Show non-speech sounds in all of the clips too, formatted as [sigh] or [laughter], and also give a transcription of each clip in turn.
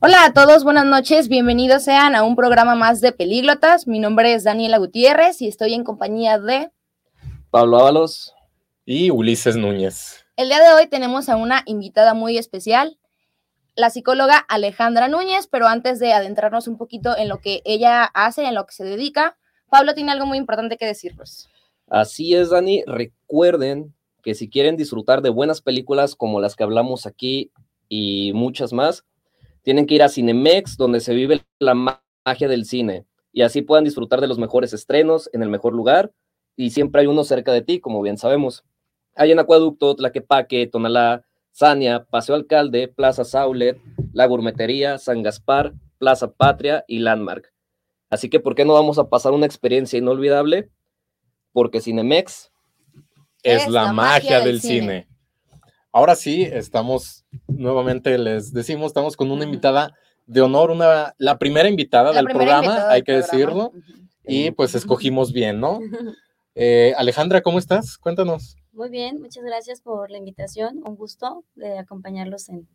Hola a todos, buenas noches, bienvenidos sean a un programa más de Pelíglotas. Mi nombre es Daniela Gutiérrez y estoy en compañía de Pablo Ábalos y Ulises Núñez. El día de hoy tenemos a una invitada muy especial, la psicóloga Alejandra Núñez, pero antes de adentrarnos un poquito en lo que ella hace, en lo que se dedica, Pablo tiene algo muy importante que decirnos. Así es, Dani. Recuerden que si quieren disfrutar de buenas películas como las que hablamos aquí y muchas más, tienen que ir a Cinemex, donde se vive la magia del cine, y así puedan disfrutar de los mejores estrenos en el mejor lugar, y siempre hay uno cerca de ti, como bien sabemos. Hay en Acueducto, Tlaquepaque, Tonalá, Sania, Paseo Alcalde, Plaza Saulet, La Gourmetería, San Gaspar, Plaza Patria y Landmark. Así que, ¿por qué no vamos a pasar una experiencia inolvidable? Porque Cinemex es, es la, la, magia, magia del, del cine. cine. Ahora sí, estamos nuevamente, les decimos, estamos con una invitada de honor, una, la primera invitada la del primera programa, invitada hay que programa. decirlo, y pues escogimos bien, ¿no? [laughs] Eh, Alejandra, ¿cómo estás? Cuéntanos. Muy bien, muchas gracias por la invitación. Un gusto de acompañarlos en,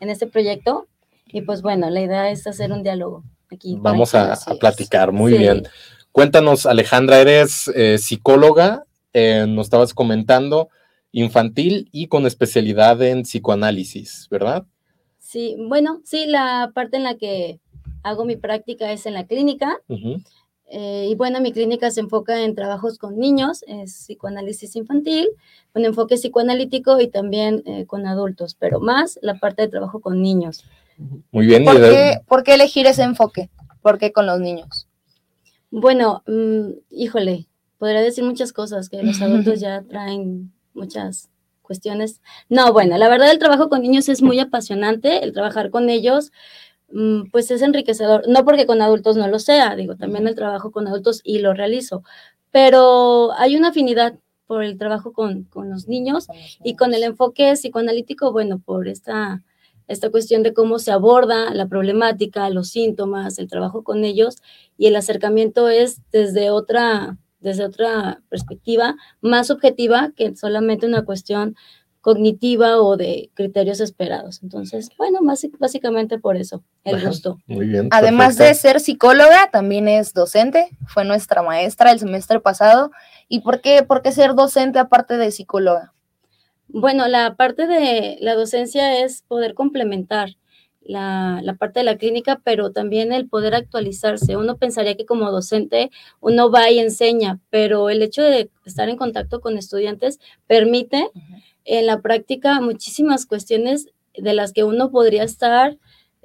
en este proyecto. Y pues bueno, la idea es hacer un diálogo aquí. Vamos a, a, platicar, muy sí. bien. Cuéntanos, Alejandra, eres eh, psicóloga, eh, nos estabas comentando, infantil y con especialidad en psicoanálisis, ¿verdad? Sí, bueno, sí, la parte en la que hago mi práctica es en la clínica. Uh -huh. Eh, y bueno, mi clínica se enfoca en trabajos con niños, es psicoanálisis infantil, un enfoque psicoanalítico y también eh, con adultos, pero más la parte de trabajo con niños. Muy bien. ¿Por, qué, ¿por qué elegir ese enfoque? ¿Por qué con los niños? Bueno, mmm, híjole, podría decir muchas cosas que los adultos [laughs] ya traen muchas cuestiones. No, bueno, la verdad el trabajo con niños es muy apasionante, el trabajar con ellos pues es enriquecedor, no porque con adultos no lo sea, digo, también el trabajo con adultos y lo realizo, pero hay una afinidad por el trabajo con, con los niños y con el enfoque psicoanalítico, bueno, por esta, esta cuestión de cómo se aborda la problemática, los síntomas, el trabajo con ellos y el acercamiento es desde otra, desde otra perspectiva más objetiva que solamente una cuestión cognitiva o de criterios esperados. Entonces, bueno, más, básicamente por eso, el Ajá, gusto. Muy bien. Además perfecto. de ser psicóloga, también es docente, fue nuestra maestra el semestre pasado. ¿Y por qué, por qué ser docente aparte de psicóloga? Bueno, la parte de la docencia es poder complementar la, la, parte de la clínica, pero también el poder actualizarse. Uno pensaría que como docente uno va y enseña, pero el hecho de estar en contacto con estudiantes permite... Uh -huh en la práctica muchísimas cuestiones de las que uno podría estar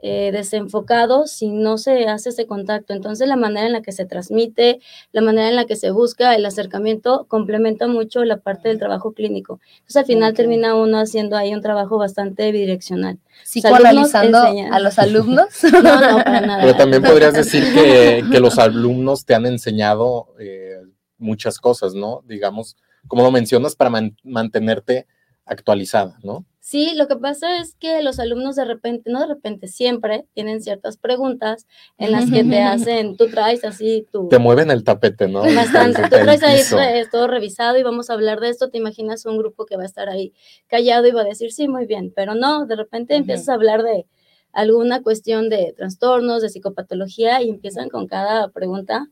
eh, desenfocado si no se hace ese contacto. Entonces, la manera en la que se transmite, la manera en la que se busca el acercamiento complementa mucho la parte del trabajo clínico. Entonces, al final okay. termina uno haciendo ahí un trabajo bastante bidireccional. ¿Psicoanalizando a los alumnos? [laughs] no, no, para nada. Pero también podrías decir que, que los alumnos te han enseñado eh, muchas cosas, ¿no? Digamos, como lo mencionas, para man mantenerte actualizada, ¿no? Sí, lo que pasa es que los alumnos de repente, no de repente, siempre tienen ciertas preguntas en las que te hacen, tú traes así tu... Te mueven el tapete, ¿no? Bastante, tú traes ahí todo revisado y vamos a hablar de esto, te imaginas un grupo que va a estar ahí callado y va a decir, sí, muy bien, pero no, de repente uh -huh. empiezas a hablar de alguna cuestión de trastornos, de psicopatología y empiezan con cada pregunta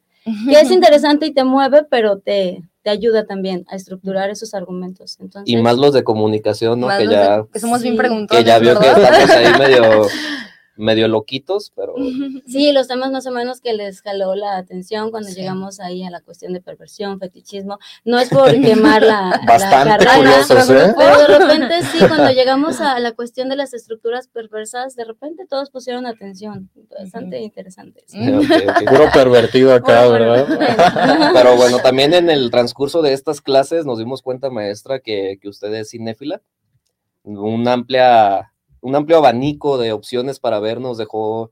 que es interesante y te mueve, pero te, te ayuda también a estructurar esos argumentos. Entonces, y más los de comunicación, ¿no? Que ya, de, que somos sí, bien preguntones. Que ya vio ¿verdad? que estamos ahí medio, [laughs] medio loquitos, pero... [laughs] Sí, los temas más o menos que les jaló la atención cuando sí. llegamos ahí a la cuestión de perversión, fetichismo. No es por [laughs] quemar la, Bastante la carrera, curiosos, ¿eh? pero de [laughs] repente sí, cuando llegamos a la cuestión de las estructuras perversas, de repente todos pusieron atención. Bastante uh -huh. interesante. Sí. Okay, okay. Puro pervertido acá, bueno, ¿verdad? pero bueno, también en el transcurso de estas clases nos dimos cuenta, maestra, que, que usted es cinéfila. Una amplia un amplio abanico de opciones para ver, nos dejó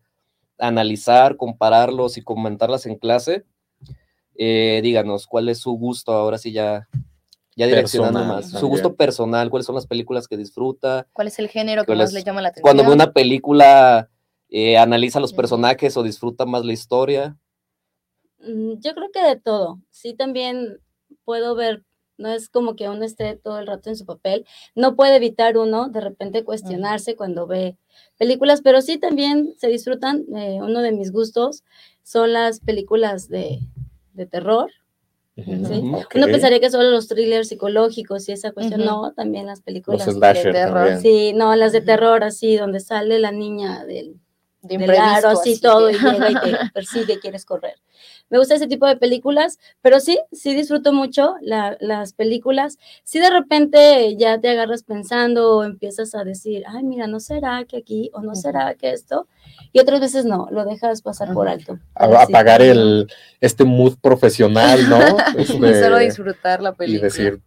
analizar, compararlos y comentarlas en clase. Eh, díganos, ¿cuál es su gusto? Ahora sí ya, ya direccionando más. Su gusto personal, cuáles son las películas que disfruta. ¿Cuál es el género que más le llama la atención? Cuando ve una película, eh, analiza los personajes o disfruta más la historia. Mm, yo creo que de todo. Sí, también puedo ver, no es como que uno esté todo el rato en su papel. No puede evitar uno de repente cuestionarse cuando ve películas, pero sí también se disfrutan. Eh, uno de mis gustos son las películas de, de terror uno pensaría que solo los thrillers psicológicos y esa cuestión, no, también las películas de terror. Sí, no, las de terror así, donde sale la niña del, de del así, todo, y llega y te [laughs] persigue, quieres correr. Me gusta ese tipo de películas, pero sí, sí disfruto mucho las películas. Si de repente ya te agarras pensando o empiezas a decir, ay, mira, ¿no será que aquí o no será que esto? Y otras veces no, lo dejas pasar por alto. apagar el, este mood profesional, ¿no? [laughs] y solo disfrutar la película. Y decir,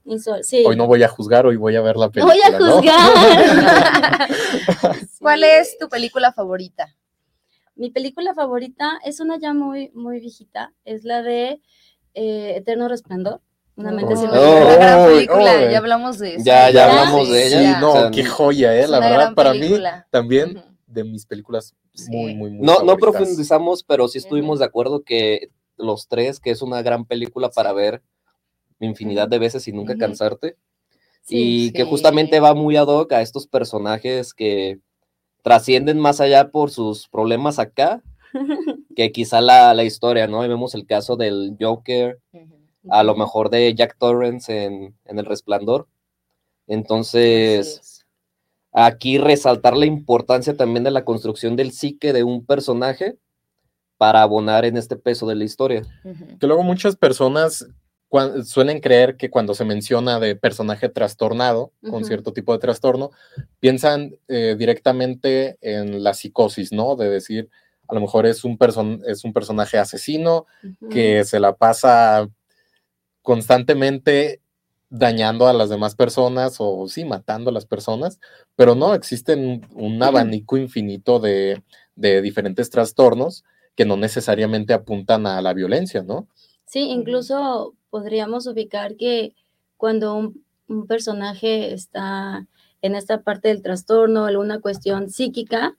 hoy no voy a juzgar, hoy voy a ver la película. Voy a juzgar. [laughs] [laughs] ¿Cuál es tu película favorita? Mi película favorita es una ya muy, muy viejita, es la de eh, Eterno Resplandor. Una mente sin oh, gran película, ya hablamos de eso. Ya, ya hablamos de ella. Sí, no, qué joya, eh, la verdad, para mí también de mis películas muy, muy, muy No, no profundizamos, pero sí estuvimos de acuerdo que los tres, que es una gran película para ver infinidad de veces y nunca cansarte. y que justamente va muy ad hoc a estos personajes que trascienden más allá por sus problemas acá, [laughs] que quizá la, la historia, ¿no? vemos el caso del Joker, a lo mejor de Jack Torrance en, en El Resplandor. Entonces, aquí resaltar la importancia también de la construcción del psique de un personaje para abonar en este peso de la historia. Que luego muchas personas suelen creer que cuando se menciona de personaje trastornado, con cierto tipo de trastorno, piensan eh, directamente en la psicosis, ¿no? De decir, a lo mejor es un, es un personaje asesino que se la pasa constantemente dañando a las demás personas o sí, matando a las personas, pero no, existen un abanico infinito de, de diferentes trastornos que no necesariamente apuntan a la violencia, ¿no? Sí, incluso podríamos ubicar que cuando un, personaje está en esta parte del trastorno, alguna cuestión psíquica,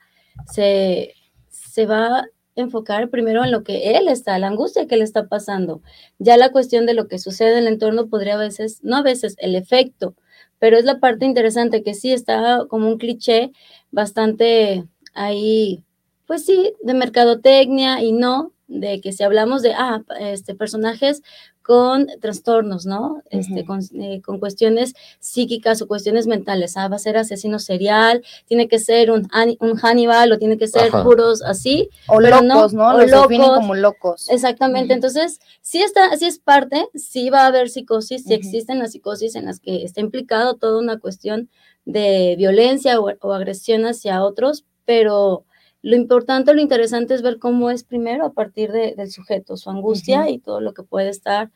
se, se va a enfocar primero en lo que él está, la angustia que le está pasando. Ya la cuestión de lo que sucede en el entorno podría a veces, no a veces, el efecto, pero es la parte interesante que sí está como un cliché bastante ahí, pues sí, de mercadotecnia y no, de que si hablamos de, ah, este, personajes con trastornos, ¿no? Este, eh, con, cuestiones psíquicas o cuestiones mentales. Ah, va a ser asesino serial, tiene que ser un, un Hannibal o tiene que ser puros así. O locos, ¿no? O Los locos. como locos. Exactamente. Entonces, sí, está, sí es parte, sí va a haber psicosis, sí existen las psicosis en las que está implicado toda una cuestión de violencia o agresión hacia otros, pero lo importante, lo interesante es ver cómo es primero a partir del sujeto, su angustia y todo lo que puede estar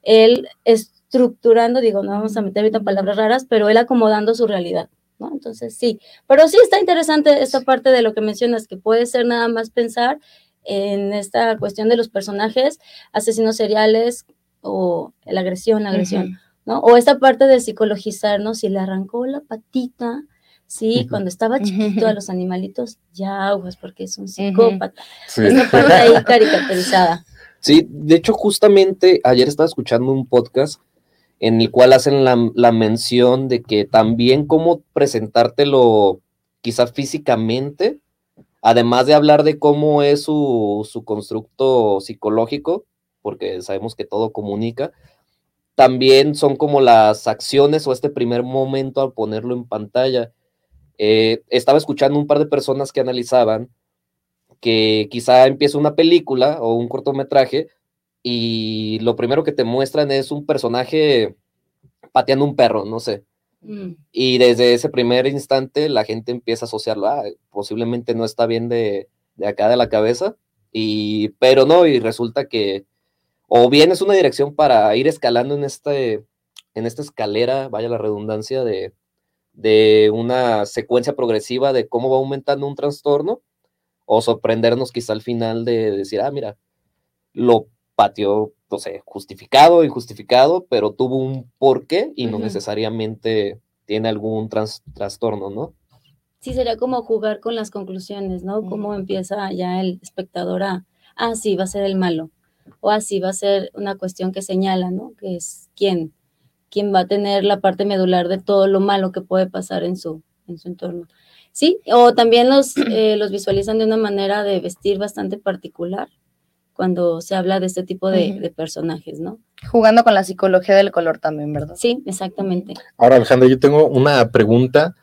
él estructurando, digo, no vamos a meter ahorita palabras raras, pero él acomodando su realidad. ¿no? Entonces, sí, pero sí está interesante esta parte de lo que mencionas, que puede ser nada más pensar en esta cuestión de los personajes, asesinos seriales o la agresión, la agresión, ¿no? O esta parte de psicologizar, ¿no? Si le arrancó la patita, Sí, cuando estaba chiquito a los animalitos, ya aguas, porque es un psicópata. Sí. [laughs] parte ahí caricaturizada. Sí, de hecho, justamente ayer estaba escuchando un podcast en el cual hacen la, mención de que también cómo presentártelo quizá físicamente, además de hablar de cómo es su, su constructo psicológico, porque sabemos que todo comunica, también son como las acciones o este primer momento al ponerlo en pantalla eh, estaba escuchando un par de personas que analizaban que quizá empieza una película o un cortometraje y lo primero que te muestran es un personaje pateando un perro, no sé. Mm. Y desde ese primer instante la gente empieza a asociarlo, ah, posiblemente no está bien de, de, acá de la cabeza, y, pero no, y resulta que o bien es una dirección para ir escalando en, este, en esta escalera, vaya la redundancia, de, de una secuencia progresiva de cómo va aumentando un trastorno o sorprendernos quizá al final de decir, ah, mira, lo patio, no sé, justificado, injustificado, pero tuvo un porqué y no necesariamente tiene algún trastorno, ¿no? Sí, sería como jugar con las conclusiones, ¿no? Cómo empieza ya el espectador a, ah, sí, va a ser el malo, o así va a ser una cuestión que señala, ¿no? Que es quién, quién va a tener la parte medular de todo lo malo que puede pasar en su, en su entorno. Sí, o también los, [clears throat] eh, los visualizan de una manera de vestir bastante particular cuando se habla de este tipo de, personajes, ¿no? Jugando con la psicología del color también, ¿verdad? Sí, exactamente. Ahora, Alejandra, yo tengo una pregunta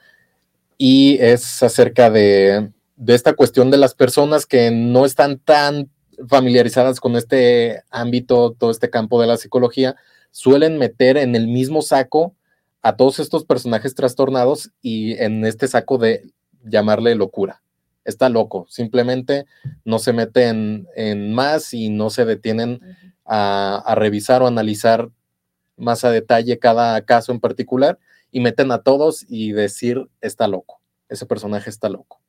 y es acerca de, de esta cuestión de las personas que no están tan familiarizadas con este ámbito, todo este campo de la psicología, suelen meter en el mismo saco a todos estos personajes trastornados y en este saco de llamarle locura. Está loco, simplemente no se meten en más y no se detienen a, revisar o analizar más a detalle cada caso en particular y meten a todos y decir está loco, ese personaje está loco.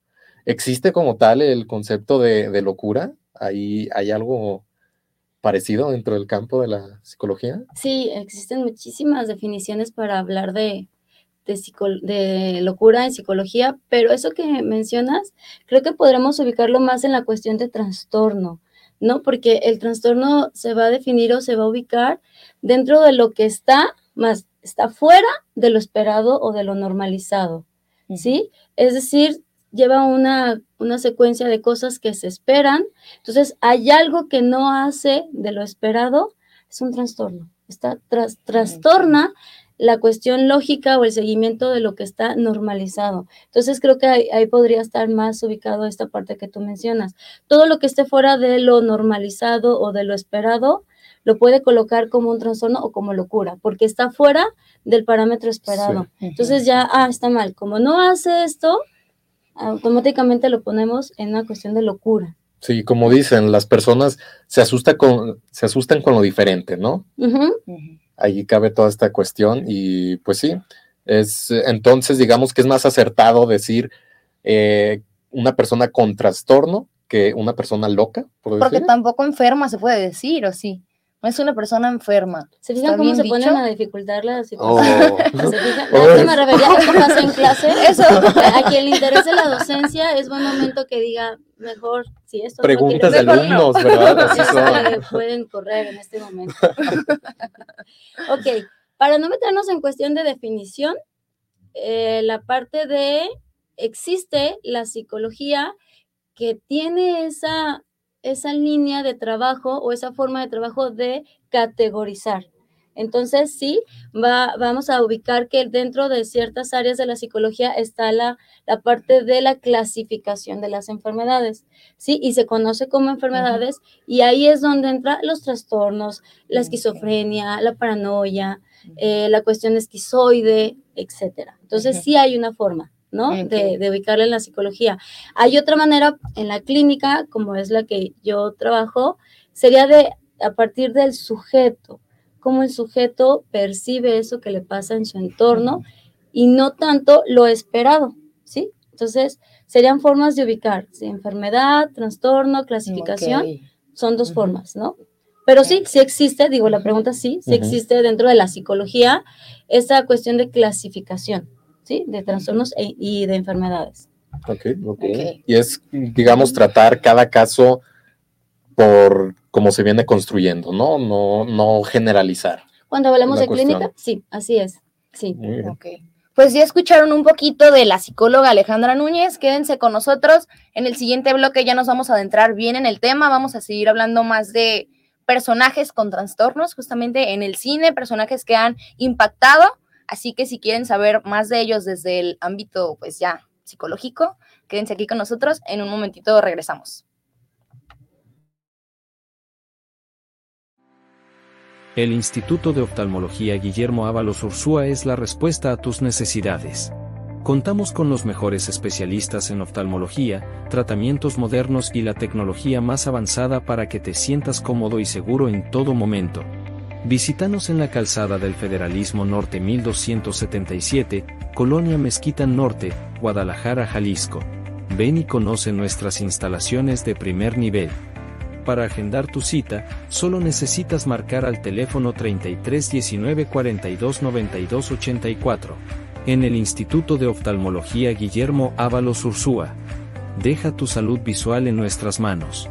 ¿Existe como tal el concepto de, de locura? ¿Hay, ¿Hay algo parecido dentro del campo de la psicología? Sí, existen muchísimas definiciones para hablar de, de, locura en psicología, pero eso que mencionas, creo que podremos ubicarlo más en la cuestión de trastorno, ¿no? Porque el trastorno se va a definir o se va a ubicar dentro de lo que está, más está fuera de lo esperado o de lo normalizado, ¿sí? Es decir, lleva una, una secuencia de cosas que se esperan, entonces hay algo que no hace de lo esperado, es un trastorno, está tras, trastorna la cuestión lógica o el seguimiento de lo que está normalizado. Entonces creo que ahí, podría estar más ubicado esta parte que tú mencionas. Todo lo que esté fuera de lo normalizado o de lo esperado, lo puede colocar como un trastorno o como locura, porque está fuera del parámetro esperado. Entonces ya, ah, está mal. Como no hace esto, automáticamente lo ponemos en una cuestión de locura. Sí, como dicen, las personas se, asusta con, se asustan con lo diferente, ¿no? Ahí cabe toda esta cuestión y pues sí, es entonces digamos que es más acertado decir eh, una persona con trastorno que una persona loca. Porque tampoco enferma se puede decir, ¿o sí? No es una persona enferma. ¿Se fijan cómo se ponen a dificultar la situación? Oh. ¿Se fijan? [laughs] Oh. me refería a pasa en [laughs] clase. Eso. A quien le interese la docencia es buen momento que diga mejor si esto Preguntas de alumnos, ¿verdad? [laughs] pueden correr en este momento. ok, para no meternos en cuestión de definición, eh, la parte de existe la psicología que tiene esa esa línea de trabajo o esa forma de trabajo de categorizar. Entonces, sí, va, vamos a ubicar que dentro de ciertas áreas de la psicología está la, la, parte de la clasificación de las enfermedades, ¿sí? Y se conoce como enfermedades y ahí es donde entran los trastornos, la esquizofrenia, la paranoia, eh, la cuestión esquizoide, etcétera. Entonces, sí hay una forma. ¿No? De, de ubicarla en la psicología. Hay otra manera en la clínica, como es la que yo trabajo, sería de a partir del sujeto, cómo el sujeto percibe eso que le pasa en su entorno y no tanto lo esperado, ¿sí? Entonces, serían formas de ubicar, ¿sí? enfermedad, trastorno, clasificación, son dos formas, ¿no? Pero sí, sí existe, digo, la pregunta sí, sí existe dentro de la psicología esa cuestión de clasificación. ¿Sí? De trastornos e, y de enfermedades. ok, ok. Y es, digamos, tratar cada caso por cómo se viene construyendo, ¿no? No, no generalizar. Cuando hablamos de clínica, sí, así es. Sí. Ok. Pues ya escucharon un poquito de la psicóloga Alejandra Núñez. Quédense con nosotros. En el siguiente bloque ya nos vamos a adentrar bien en el tema. Vamos a seguir hablando más de personajes con trastornos, justamente en el cine, personajes que han impactado Así que si quieren saber más de ellos desde el ámbito, pues ya psicológico, quédense aquí con nosotros. En un momentito regresamos. El Instituto de Oftalmología Guillermo Ábalos Ursúa es la respuesta a tus necesidades. Contamos con los mejores especialistas en oftalmología, tratamientos modernos y la tecnología más avanzada para que te sientas cómodo y seguro en todo momento. Visítanos en la calzada del Federalismo Norte 1277, Colonia Mezquita Norte, Guadalajara, Jalisco. Ven y conoce nuestras instalaciones de primer nivel. para agendar tu cita, solo necesitas marcar al teléfono 33 19 42 92 84. En el Instituto de Oftalmología Guillermo Ábalos Ursúa. Deja tu salud visual en nuestras manos.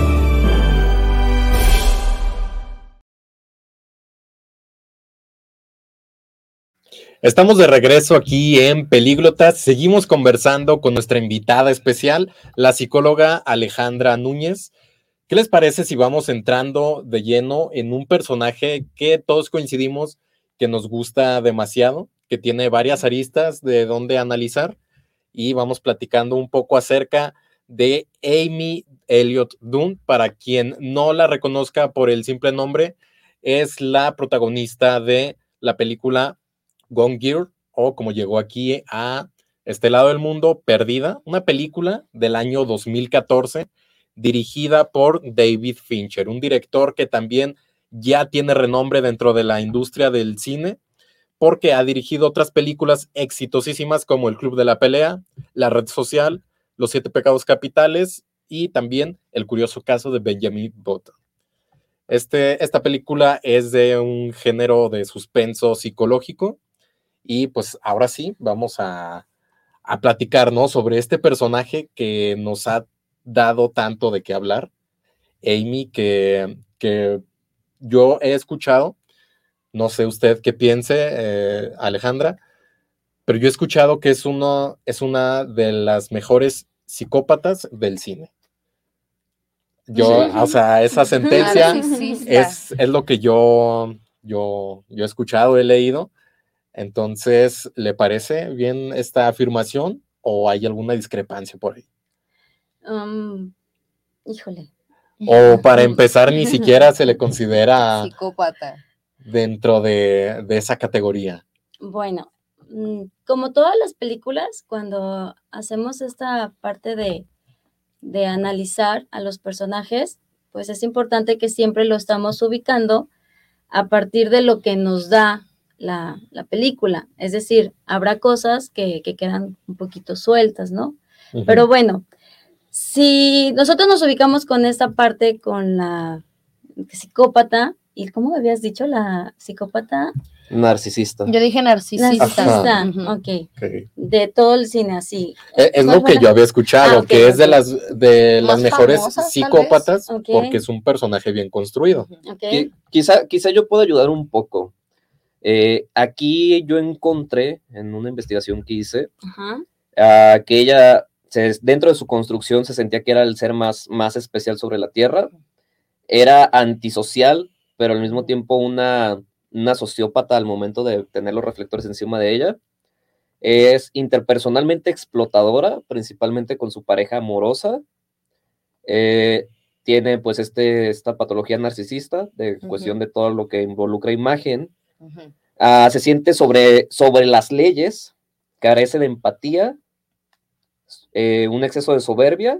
Estamos de regreso aquí en Pelíglotas. Seguimos conversando con nuestra invitada especial, la psicóloga Alejandra Núñez. ¿Qué les parece si vamos entrando de lleno en un personaje que todos coincidimos que nos gusta demasiado, que tiene varias aristas de donde analizar? Y vamos platicando un poco acerca de Amy Elliot Dunn. Para quien no la reconozca por el simple nombre, es la protagonista de la película Gone Gear o como llegó aquí a este lado del mundo, Perdida, una película del año 2014 dirigida por David Fincher, un director que también ya tiene renombre dentro de la industria del cine porque ha dirigido otras películas exitosísimas como El Club de la Pelea, La Red Social, Los Siete Pecados Capitales y también El Curioso Caso de Benjamin Button. Este, esta película es de un género de suspenso psicológico y pues ahora sí, vamos a, a platicar, ¿no? Sobre este personaje que nos ha dado tanto de qué hablar, Amy, que, que yo he escuchado, no sé usted qué piense, eh, Alejandra, pero yo he escuchado que es, uno, es una de las mejores psicópatas del cine. Yo, o sea, esa [laughs] sentencia es, es, lo que yo, yo, yo he escuchado, he leído, entonces, ¿le parece bien esta afirmación o hay alguna discrepancia por ahí? Um, híjole. O para [laughs] empezar, ni siquiera se le considera psicópata dentro de, esa categoría. Bueno, mm, como todas las películas, cuando hacemos esta parte de, de analizar a los personajes, pues es importante que siempre lo estamos ubicando a partir de lo que nos da la, película. Es decir, habrá cosas que, quedan un poquito sueltas, ¿no? Pero bueno, si nosotros nos ubicamos con esta parte, con la psicópata, ¿y cómo habías dicho la psicópata? Narcisista. Yo dije narcisista. Narcisista, okay. De todo el cine así. Eh, es, lo que yo había escuchado, ah, que es de las de las mejores psicópatas porque es un personaje bien construido. Quizá, quizá yo puedo ayudar un poco. Eh, aquí yo encontré en una investigación que hice que ella, dentro de su construcción, se sentía que era el ser más, más especial sobre la Tierra. Era antisocial, pero al mismo tiempo una, una sociópata al momento de tener los reflectores encima de ella. Es interpersonalmente explotadora, principalmente con su pareja amorosa. Eh, tiene pues este, esta patología narcisista de cuestión de todo lo que involucra imagen Ah, se siente sobre, sobre las leyes, carece de empatía, eh, un exceso de soberbia.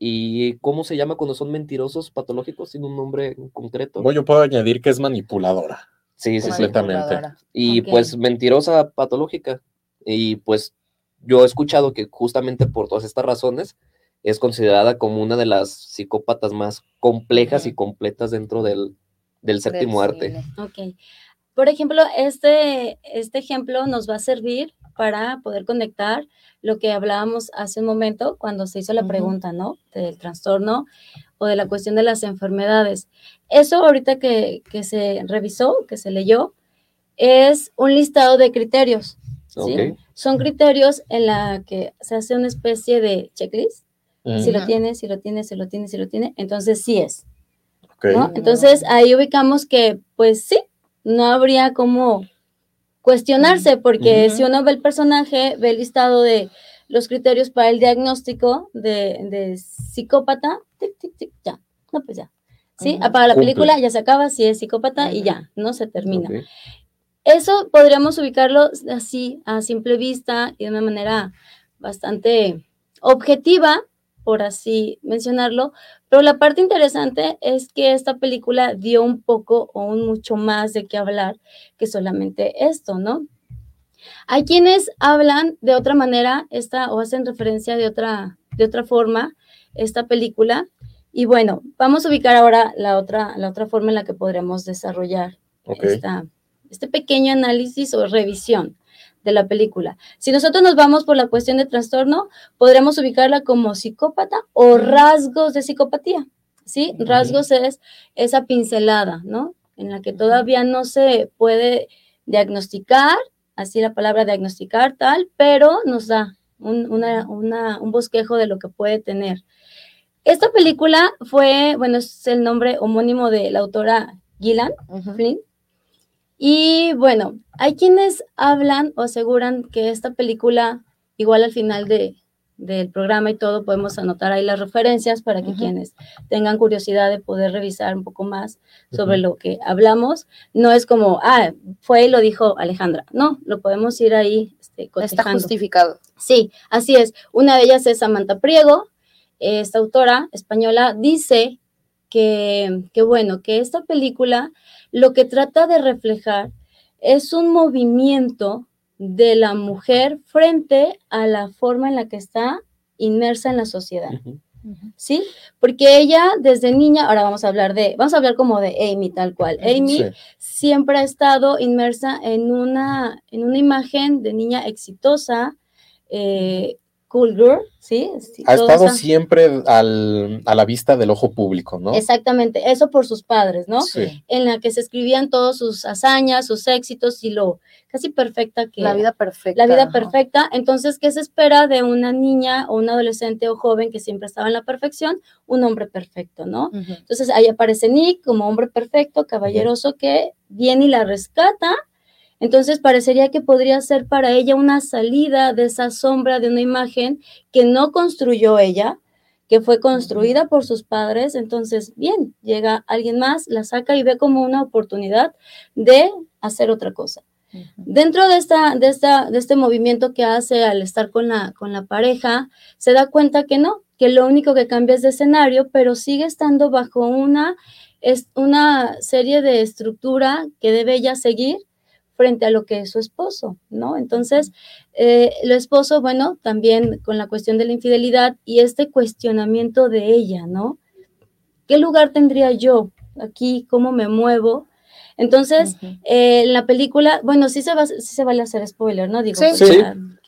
¿Y cómo se llama cuando son mentirosos patológicos sin un nombre concreto? Bueno, yo puedo añadir que es manipuladora. Sí, sí, completamente. Y pues mentirosa patológica. Y pues yo he escuchado que justamente por todas estas razones es considerada como una de las psicópatas más complejas y completas dentro del, del séptimo arte. Ok. Por ejemplo, este, este ejemplo nos va a servir para poder conectar lo que hablábamos hace un momento cuando se hizo la pregunta, ¿no? Del trastorno o de la cuestión de las enfermedades. Eso ahorita que, que se revisó, que se leyó, es un listado de criterios. ¿sí? Son criterios en la que se hace una especie de checklist. Si lo tiene, si lo tiene, si lo tiene, si lo tiene, entonces sí es. Entonces ahí ubicamos que, pues sí, no habría como cuestionarse, porque si uno ve el personaje, ve el listado de los criterios para el diagnóstico de, psicópata, tic, tic, tic, ya, no, pues ya. ¿Sí? Apaga la película, ya se acaba, si es psicópata y ya, no se termina. Eso podríamos ubicarlo así, a simple vista y de una manera bastante objetiva, por así mencionarlo, pero la parte interesante es que esta película dio un poco o un mucho más de qué hablar que solamente esto, ¿no? Hay quienes hablan de otra manera esta o hacen referencia de otra de otra forma esta película. Y bueno, vamos a ubicar ahora la otra la otra forma en la que podremos desarrollar este pequeño análisis o revisión de la película. Si nosotros nos vamos por la cuestión de trastorno, podremos ubicarla como psicópata o rasgos de psicopatía. ¿Sí? Rasgos es esa pincelada, ¿no? En la que todavía no se puede diagnosticar, así la palabra diagnosticar tal, pero nos da un, un bosquejo de lo que puede tener. Esta película fue, bueno, es el nombre homónimo de la autora Gillan Flynn, y bueno, hay quienes hablan o aseguran que esta película, igual al final de, del programa y todo, podemos anotar ahí las referencias para que quienes tengan curiosidad de poder revisar un poco más sobre lo que hablamos. No es como, ah, fue y lo dijo Alejandra. No, lo podemos ir ahí. Este, Está justificado. Sí, así es. Una de ellas es Samantha Priego. Esta autora española dice que, que bueno, que esta película lo que trata de reflejar es un movimiento de la mujer frente a la forma en la que está inmersa en la sociedad. ¿Sí? Porque ella desde niña, ahora vamos a hablar de, vamos a hablar como de Amy tal cual. Amy siempre ha estado inmersa en una, en una imagen de niña exitosa, eh, cool girl, ¿sí? ha estado siempre al, a la vista del ojo público, ¿no? Exactamente, eso por sus padres, ¿no? Sí. En la que se escribían todos sus hazañas, sus éxitos y lo casi perfecta que... La vida perfecta. La vida perfecta. Entonces, ¿qué se espera de una niña o un adolescente o joven que siempre estaba en la perfección? Un hombre perfecto, ¿no? Entonces, ahí aparece Nick como hombre perfecto, caballeroso, que viene y la rescata entonces parecería que podría ser para ella una salida de esa sombra de una imagen que no construyó ella, que fue construida por sus padres. Entonces, bien, llega alguien más, la saca y ve como una oportunidad de hacer otra cosa. Dentro de, esta, de, esta, de este movimiento que hace al estar con la, con la pareja, se da cuenta que no, que lo único que cambia es de escenario, pero sigue estando bajo una, es una serie de estructura que debe ella seguir frente a lo que es su esposo, ¿no? Entonces, eh, el esposo, bueno, también con la cuestión de la infidelidad y este cuestionamiento de ella, ¿no? ¿Qué lugar tendría yo aquí? ¿Cómo me muevo? Entonces, eh, en la película, bueno, sí se, va, sí se vale hacer spoiler, ¿no? Digo, sí,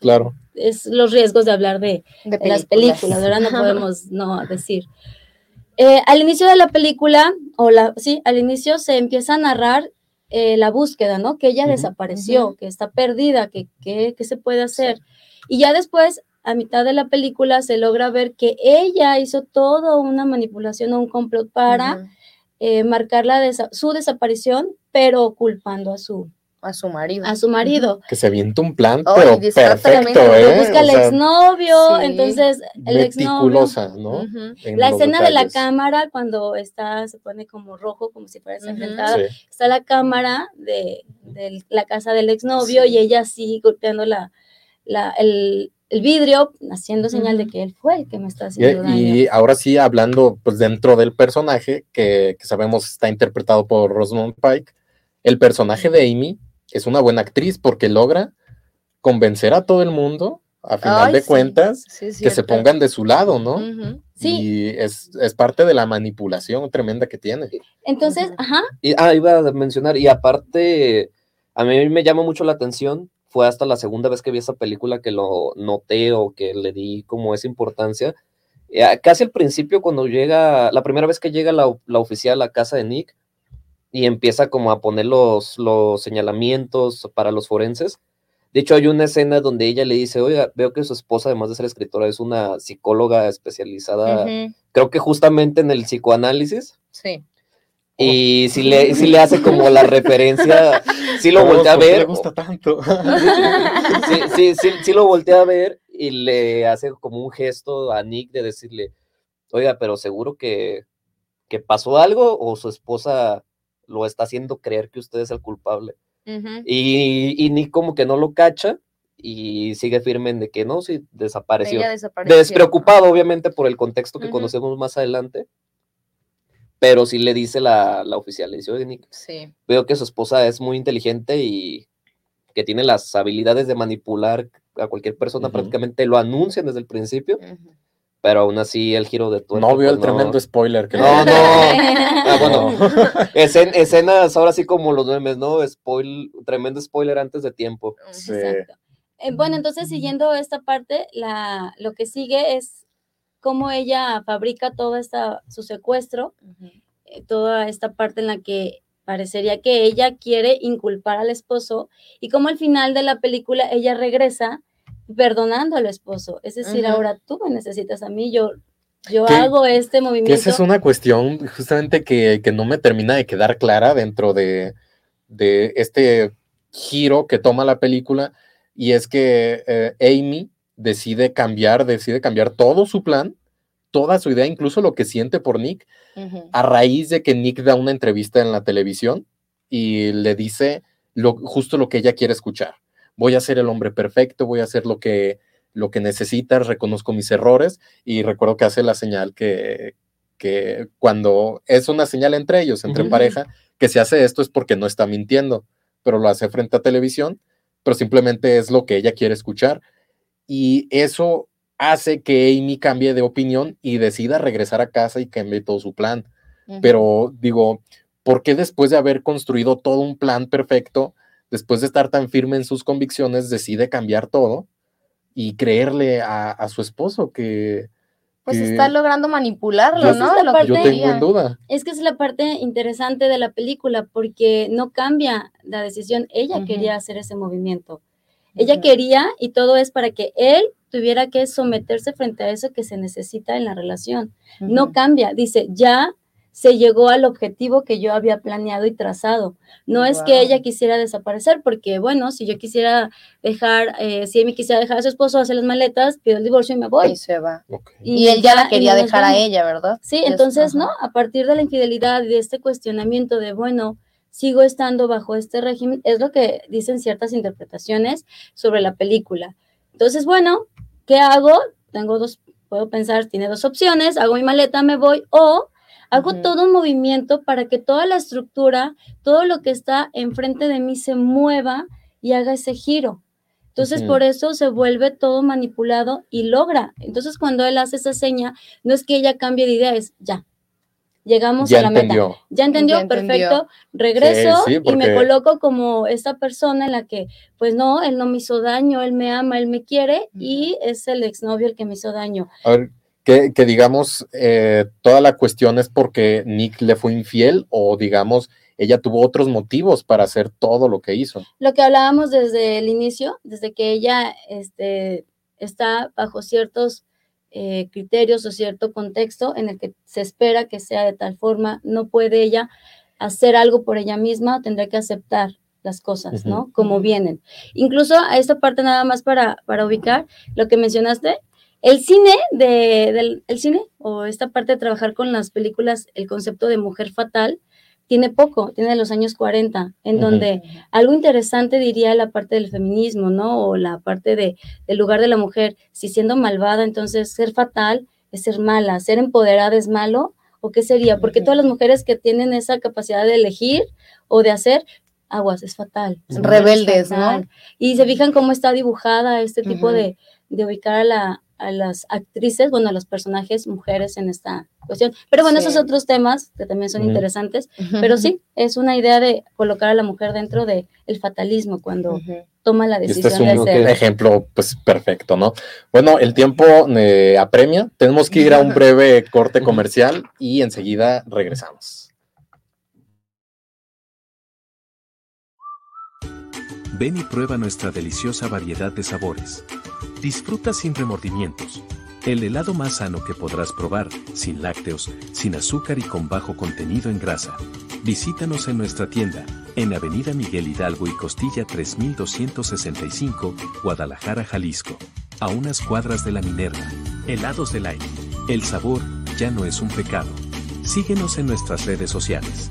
claro. Es los riesgos de hablar de, las películas, ¿verdad? No [laughs] podemos no decir. Eh, al inicio de la película, o la, sí, al inicio se empieza a narrar eh, la búsqueda, ¿no? Que ella desapareció, que está perdida, que, que, se puede hacer. Y ya después, a mitad de la película, se logra ver que ella hizo toda una manipulación o un complot para eh, marcar la su desaparición, pero culpando a su, a su marido. A su marido. Que se avienta un plan, pero perfecto, ¿eh? Busca al exnovio, entonces el exnovio. ¿no? La escena de la cámara, cuando está, se pone como rojo, como si fuera enfrentada, está la cámara de, la casa del exnovio y ella así golpeando la, la, el, vidrio, haciendo señal de que él fue el que me está haciendo y, daño. Y ahora sí, hablando pues dentro del personaje, que, que sabemos está interpretado por Rosamund Pike, el personaje de Amy es una buena actriz porque logra convencer a todo el mundo a final de cuentas, que se pongan de su lado, ¿no? Sí. Y es, parte de la manipulación tremenda que tiene. Entonces, ajá. Y, ah, iba a mencionar, y aparte, a mí me llama mucho la atención, fue hasta la segunda vez que vi esa película que lo noté o que le di como esa importancia. Eh, casi al principio, cuando llega, la primera vez que llega la, la oficial a la casa de Nick y empieza como a poner los, los señalamientos para los forenses, de hecho, hay una escena donde ella le dice, oiga, veo que su esposa, además de ser escritora, es una psicóloga especializada, creo que justamente en el psicoanálisis. Sí. Y si le, si le hace como la referencia, sí lo [laughs] voltea a ver. le gusta tanto. Sí, sí, sí, sí, lo voltea a ver y le hace como un gesto a Nick de decirle, oiga, pero seguro que, que pasó algo o su esposa lo está haciendo creer que usted es el culpable. Y, y Nick como que no lo cacha y sigue firme en de que no, sí, desapareció. Despreocupado, obviamente, por el contexto que conocemos más adelante. Pero sí le dice la, la oficial, le dice, oye, Nick, veo que su esposa es muy inteligente y que tiene las habilidades de manipular a cualquier persona, prácticamente lo anuncian desde el principio pero aún así el giro de tuerca. No vio el pues, tremendo spoiler. Que no, no. [laughs] ah, bueno, [laughs] escenas ahora sí como los memes, ¿no? Spoil, tremendo spoiler antes de tiempo. Sí. Exacto. Eh, bueno, entonces siguiendo esta parte, la, lo que sigue es cómo ella fabrica todo esta, su secuestro, eh, toda esta parte en la que parecería que ella quiere inculpar al esposo y cómo al final de la película ella regresa perdonando al esposo. Es decir, ahora tú me necesitas a mí, yo, yo hago este movimiento. esa es una cuestión justamente que, no me termina de quedar clara dentro de, este giro que toma la película y es que eh, Amy decide cambiar, decide cambiar todo su plan, toda su idea, incluso lo que siente por Nick, a raíz de que Nick da una entrevista en la televisión y le dice lo, justo lo que ella quiere escuchar voy a ser el hombre perfecto, voy a hacer lo que, lo que necesitas, reconozco mis errores y recuerdo que hace la señal que, que cuando es una señal entre ellos, entre pareja, que se hace esto es porque no está mintiendo, pero lo hace frente a televisión, pero simplemente es lo que ella quiere escuchar. Y eso hace que Amy cambie de opinión y decida regresar a casa y cambie todo su plan. Pero digo, ¿por qué después de haber construido todo un plan perfecto, después de estar tan firme en sus convicciones, decide cambiar todo y creerle a, su esposo que... Pues está logrando manipularlo, ¿no? yo tengo en duda. Es que es la parte interesante de la película porque no cambia la decisión. Ella quería hacer ese movimiento. Ella quería y todo es para que él tuviera que someterse frente a eso que se necesita en la relación. No cambia. Dice, ya se llegó al objetivo que yo había planeado y trazado. No es que ella quisiera desaparecer, porque bueno, si yo quisiera dejar, eh, si me quisiera dejar a su esposo hacer las maletas, pido el divorcio y me voy. Y se va. Y, él ya la quería dejar a ella, ¿verdad? Sí, entonces, ¿no? A partir de la infidelidad y de este cuestionamiento de, bueno, sigo estando bajo este régimen, es lo que dicen ciertas interpretaciones sobre la película. Entonces, bueno, ¿qué hago? Tengo dos, puedo pensar, tiene dos opciones, hago mi maleta, me voy, o Hago todo un movimiento para que toda la estructura, todo lo que está enfrente de mí se mueva y haga ese giro. Entonces, por eso se vuelve todo manipulado y logra. Entonces, cuando él hace esa seña, no es que ella cambie de idea, es ya. Llegamos a la meta. Ya entendió, perfecto. Regreso y me coloco como esta persona en la que, pues no, él no me hizo daño, él me ama, él me quiere y es el exnovio el que me hizo daño. A ver, que, digamos, eh, toda la cuestión es porque Nick le fue infiel o digamos, ella tuvo otros motivos para hacer todo lo que hizo. Lo que hablábamos desde el inicio, desde que ella este, está bajo ciertos eh, criterios o cierto contexto en el que se espera que sea de tal forma, no puede ella hacer algo por ella misma, tendrá que aceptar las cosas, ¿no? Como vienen. Incluso a esta parte nada más para, para ubicar lo que mencionaste, el cine de, del el cine o esta parte de trabajar con las películas, el concepto de mujer fatal, tiene poco, tiene de los años 40, en donde algo interesante diría la parte del feminismo, ¿no? O la parte de, del lugar de la mujer, si siendo malvada, entonces ser fatal es ser mala, ser empoderada es malo, ¿o qué sería? Porque todas las mujeres que tienen esa capacidad de elegir o de hacer, aguas, es fatal. Rebeldes, ¿no? Y se fijan cómo está dibujada este tipo de, de ubicar a, la, a las actrices, bueno, a los personajes mujeres en esta cuestión. Pero bueno, esos otros temas que también son interesantes, pero sí, es una idea de colocar a la mujer dentro del el fatalismo cuando toma la decisión este es un ejemplo pues perfecto, ¿no? Bueno, el tiempo eh, apremia, tenemos que ir a un breve corte comercial y enseguida regresamos. Ven y prueba nuestra deliciosa variedad de sabores. Disfruta sin remordimientos. El helado más sano que podrás probar, sin lácteos, sin azúcar y con bajo contenido en grasa. Visítanos en nuestra tienda, en Avenida Miguel Hidalgo y Costilla 3265, Guadalajara, Jalisco. A unas cuadras de la Minerva. Helados del aire. El sabor ya no es un pecado. Síguenos en nuestras redes sociales.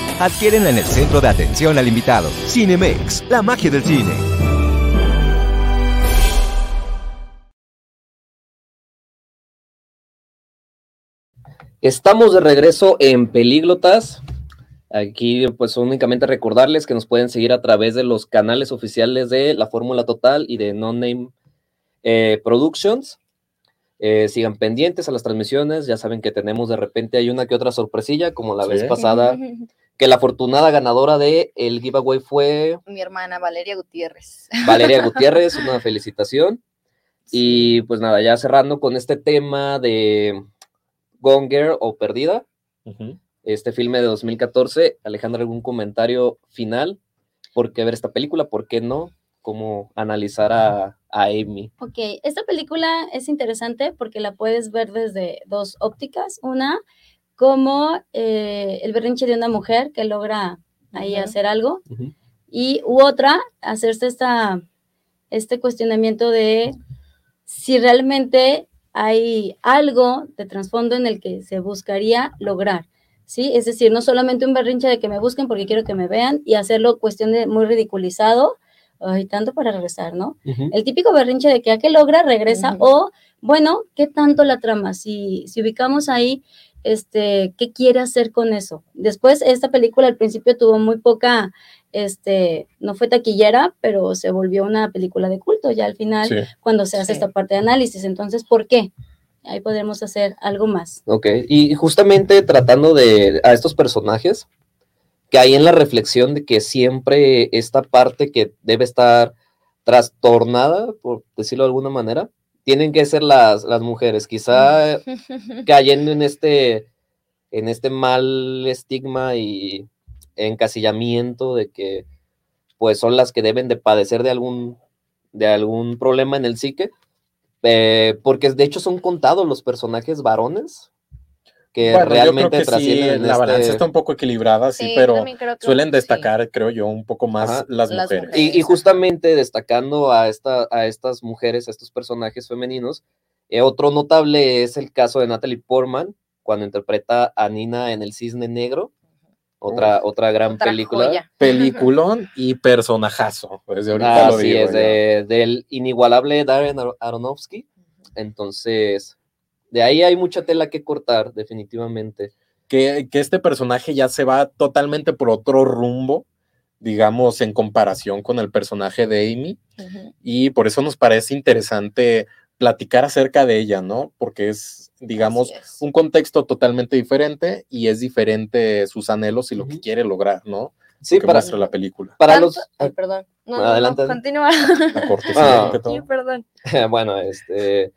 Adquiérenla en el centro de atención al invitado. Cinemex, la magia del cine. Estamos de regreso en Pelíglotas. Aquí, pues únicamente recordarles que nos pueden seguir a través de los canales oficiales de La Fórmula Total y de No Name eh, Productions. Eh, sigan pendientes a las transmisiones. Ya saben que tenemos de repente hay una que otra sorpresilla, como la vez pasada [laughs] que la afortunada ganadora de el giveaway fue mi hermana Valeria Gutiérrez. [laughs] Valeria Gutiérrez, una felicitación. Y pues nada, ya cerrando con este tema de Gone Girl o Perdida, este filme de 2014. Alejandra, ¿algún comentario final? ¿Por qué ver esta película? ¿Por qué no? ¿Cómo analizar a, a Amy? Ok, esta película es interesante porque la puedes ver desde dos ópticas. Una, como eh, el berrinche de una mujer que logra ahí hacer algo, y u otra, hacerse esta, este cuestionamiento de si realmente hay algo de trasfondo en el que se buscaría lograr, ¿sí? Es decir, no solamente un berrinche de que me busquen porque quiero que me vean y hacerlo cuestión de muy ridiculizado, y tanto para regresar, ¿no? El típico berrinche de que a qué logra, regresa, o, bueno, ¿qué tanto la trama? Si, si ubicamos ahí este, qué quiere hacer con eso. Después, esta película al principio tuvo muy poca, este, no fue taquillera, pero se volvió una película de culto ya al final, cuando se hace esta parte de análisis. Entonces, ¿por qué? Ahí podremos hacer algo más. Ok, y justamente tratando de a estos personajes, que hay en la reflexión de que siempre esta parte que debe estar trastornada, por decirlo de alguna manera, tienen que ser las, las mujeres, quizá [laughs] cayendo en este, en este mal estigma y encasillamiento de que pues son las que deben de padecer de algún, de algún problema en el psique, eh, porque de hecho son contados los personajes varones que realmente trascienden. la balanza este está un poco equilibrada, sí, pero suelen destacar, creo yo, un poco más las, mujeres. Y, justamente destacando a, esta, a estas mujeres, a estos personajes femeninos, eh, otro notable es el caso de Natalie Portman, cuando interpreta a Nina en El Cisne Negro. Otra, otra gran película. [laughs] Peliculón y personajazo. Pues ahorita es, del inigualable Darren Aronofsky. Entonces, de ahí hay mucha tela que cortar, definitivamente. Que, que este personaje ya se va totalmente por otro rumbo, digamos, en comparación con el personaje de Amy. Y por eso nos parece interesante platicar acerca de ella, ¿no? Porque es, digamos, un contexto totalmente diferente y es diferente sus anhelos y lo que quiere lograr, ¿no? Sí, para la película. Para los perdón. adelante. continúa. Ah. sí, perdón. [laughs] bueno, este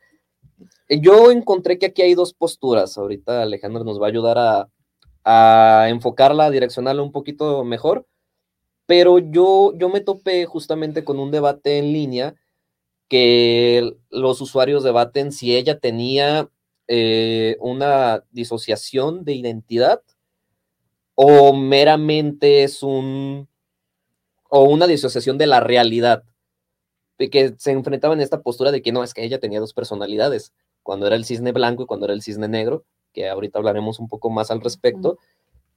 yo encontré que aquí hay dos posturas. Ahorita Alejandro nos va a ayudar a, enfocarla, a direccionarla un poquito mejor. Pero yo, yo me topé justamente con un debate en línea que los usuarios debaten si ella tenía eh, una disociación de identidad o meramente es un o una disociación de la realidad que se enfrentaba en esta postura de que no, es que ella tenía dos personalidades, cuando era el cisne blanco y cuando era el cisne negro, que ahorita hablaremos un poco más al respecto,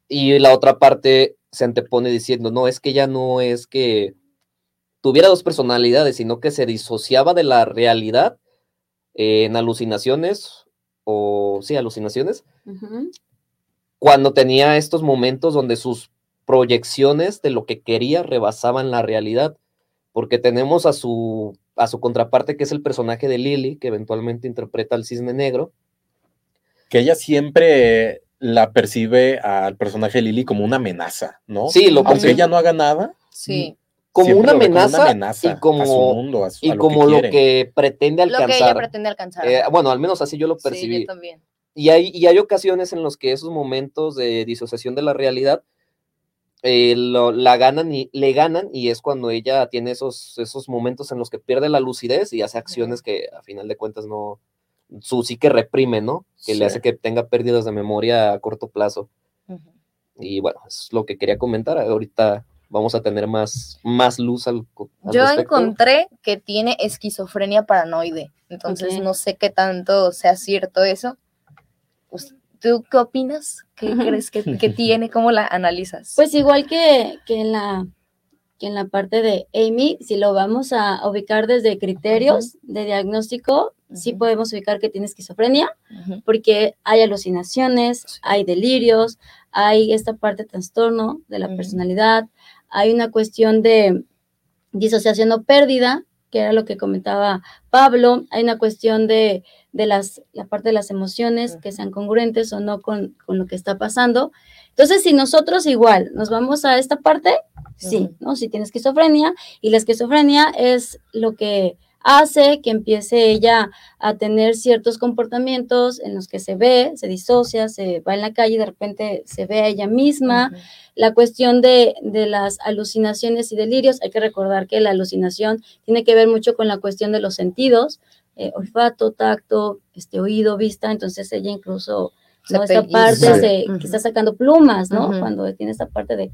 y la otra parte se antepone diciendo, no, es que ella no es que tuviera dos personalidades, sino que se disociaba de la realidad en alucinaciones, o sí, alucinaciones, cuando tenía estos momentos donde sus proyecciones de lo que quería rebasaban la realidad, porque tenemos a su, a su contraparte que es el personaje de Lily, que eventualmente interpreta al cisne negro. Que ella siempre la percibe al personaje de Lily como una amenaza, ¿no? Sí, lo Aunque ella no haga nada. Sí. Como una amenaza, y como, mundo, y como lo que pretende alcanzar. Lo que ella pretende alcanzar. Eh, bueno, al menos así yo lo percibí. Sí, yo también. Y hay, y hay ocasiones en los que esos momentos de disociación de la realidad eh, la ganan y le ganan y es cuando ella tiene esos, esos momentos en los que pierde la lucidez y hace acciones que a final de cuentas no, su sí que reprime, ¿no? Que le hace que tenga pérdidas de memoria a corto plazo. Y bueno, es lo que quería comentar. Ahorita vamos a tener más, más luz al, Yo encontré que tiene esquizofrenia paranoide, entonces no sé qué tanto sea cierto eso. ¿Tú qué opinas? ¿Qué crees que, [laughs] tiene? ¿Cómo la analizas? Pues igual que, que, en la, que en la parte de Amy, si lo vamos a ubicar desde criterios de diagnóstico, sí podemos ubicar que tiene esquizofrenia, porque hay alucinaciones, hay delirios, hay esta parte de trastorno de la personalidad, hay una cuestión de disociación o pérdida, que era lo que comentaba Pablo, hay una cuestión de, de las, la parte de las emociones que sean congruentes o no con, con, lo que está pasando. Entonces, si nosotros igual nos vamos a esta parte, sí, ¿no? Si tiene esquizofrenia y la esquizofrenia es lo que hace que empiece ella a tener ciertos comportamientos en los que se ve, se disocia, se va en la calle y de repente se ve a ella misma. La cuestión de, de, las alucinaciones y delirios, hay que recordar que la alucinación tiene que ver mucho con la cuestión de los sentidos, eh, olfato, tacto, este, oído, vista, entonces ella incluso, ¿no? esta parte que está sacando plumas, ¿no? Cuando tiene esta parte de...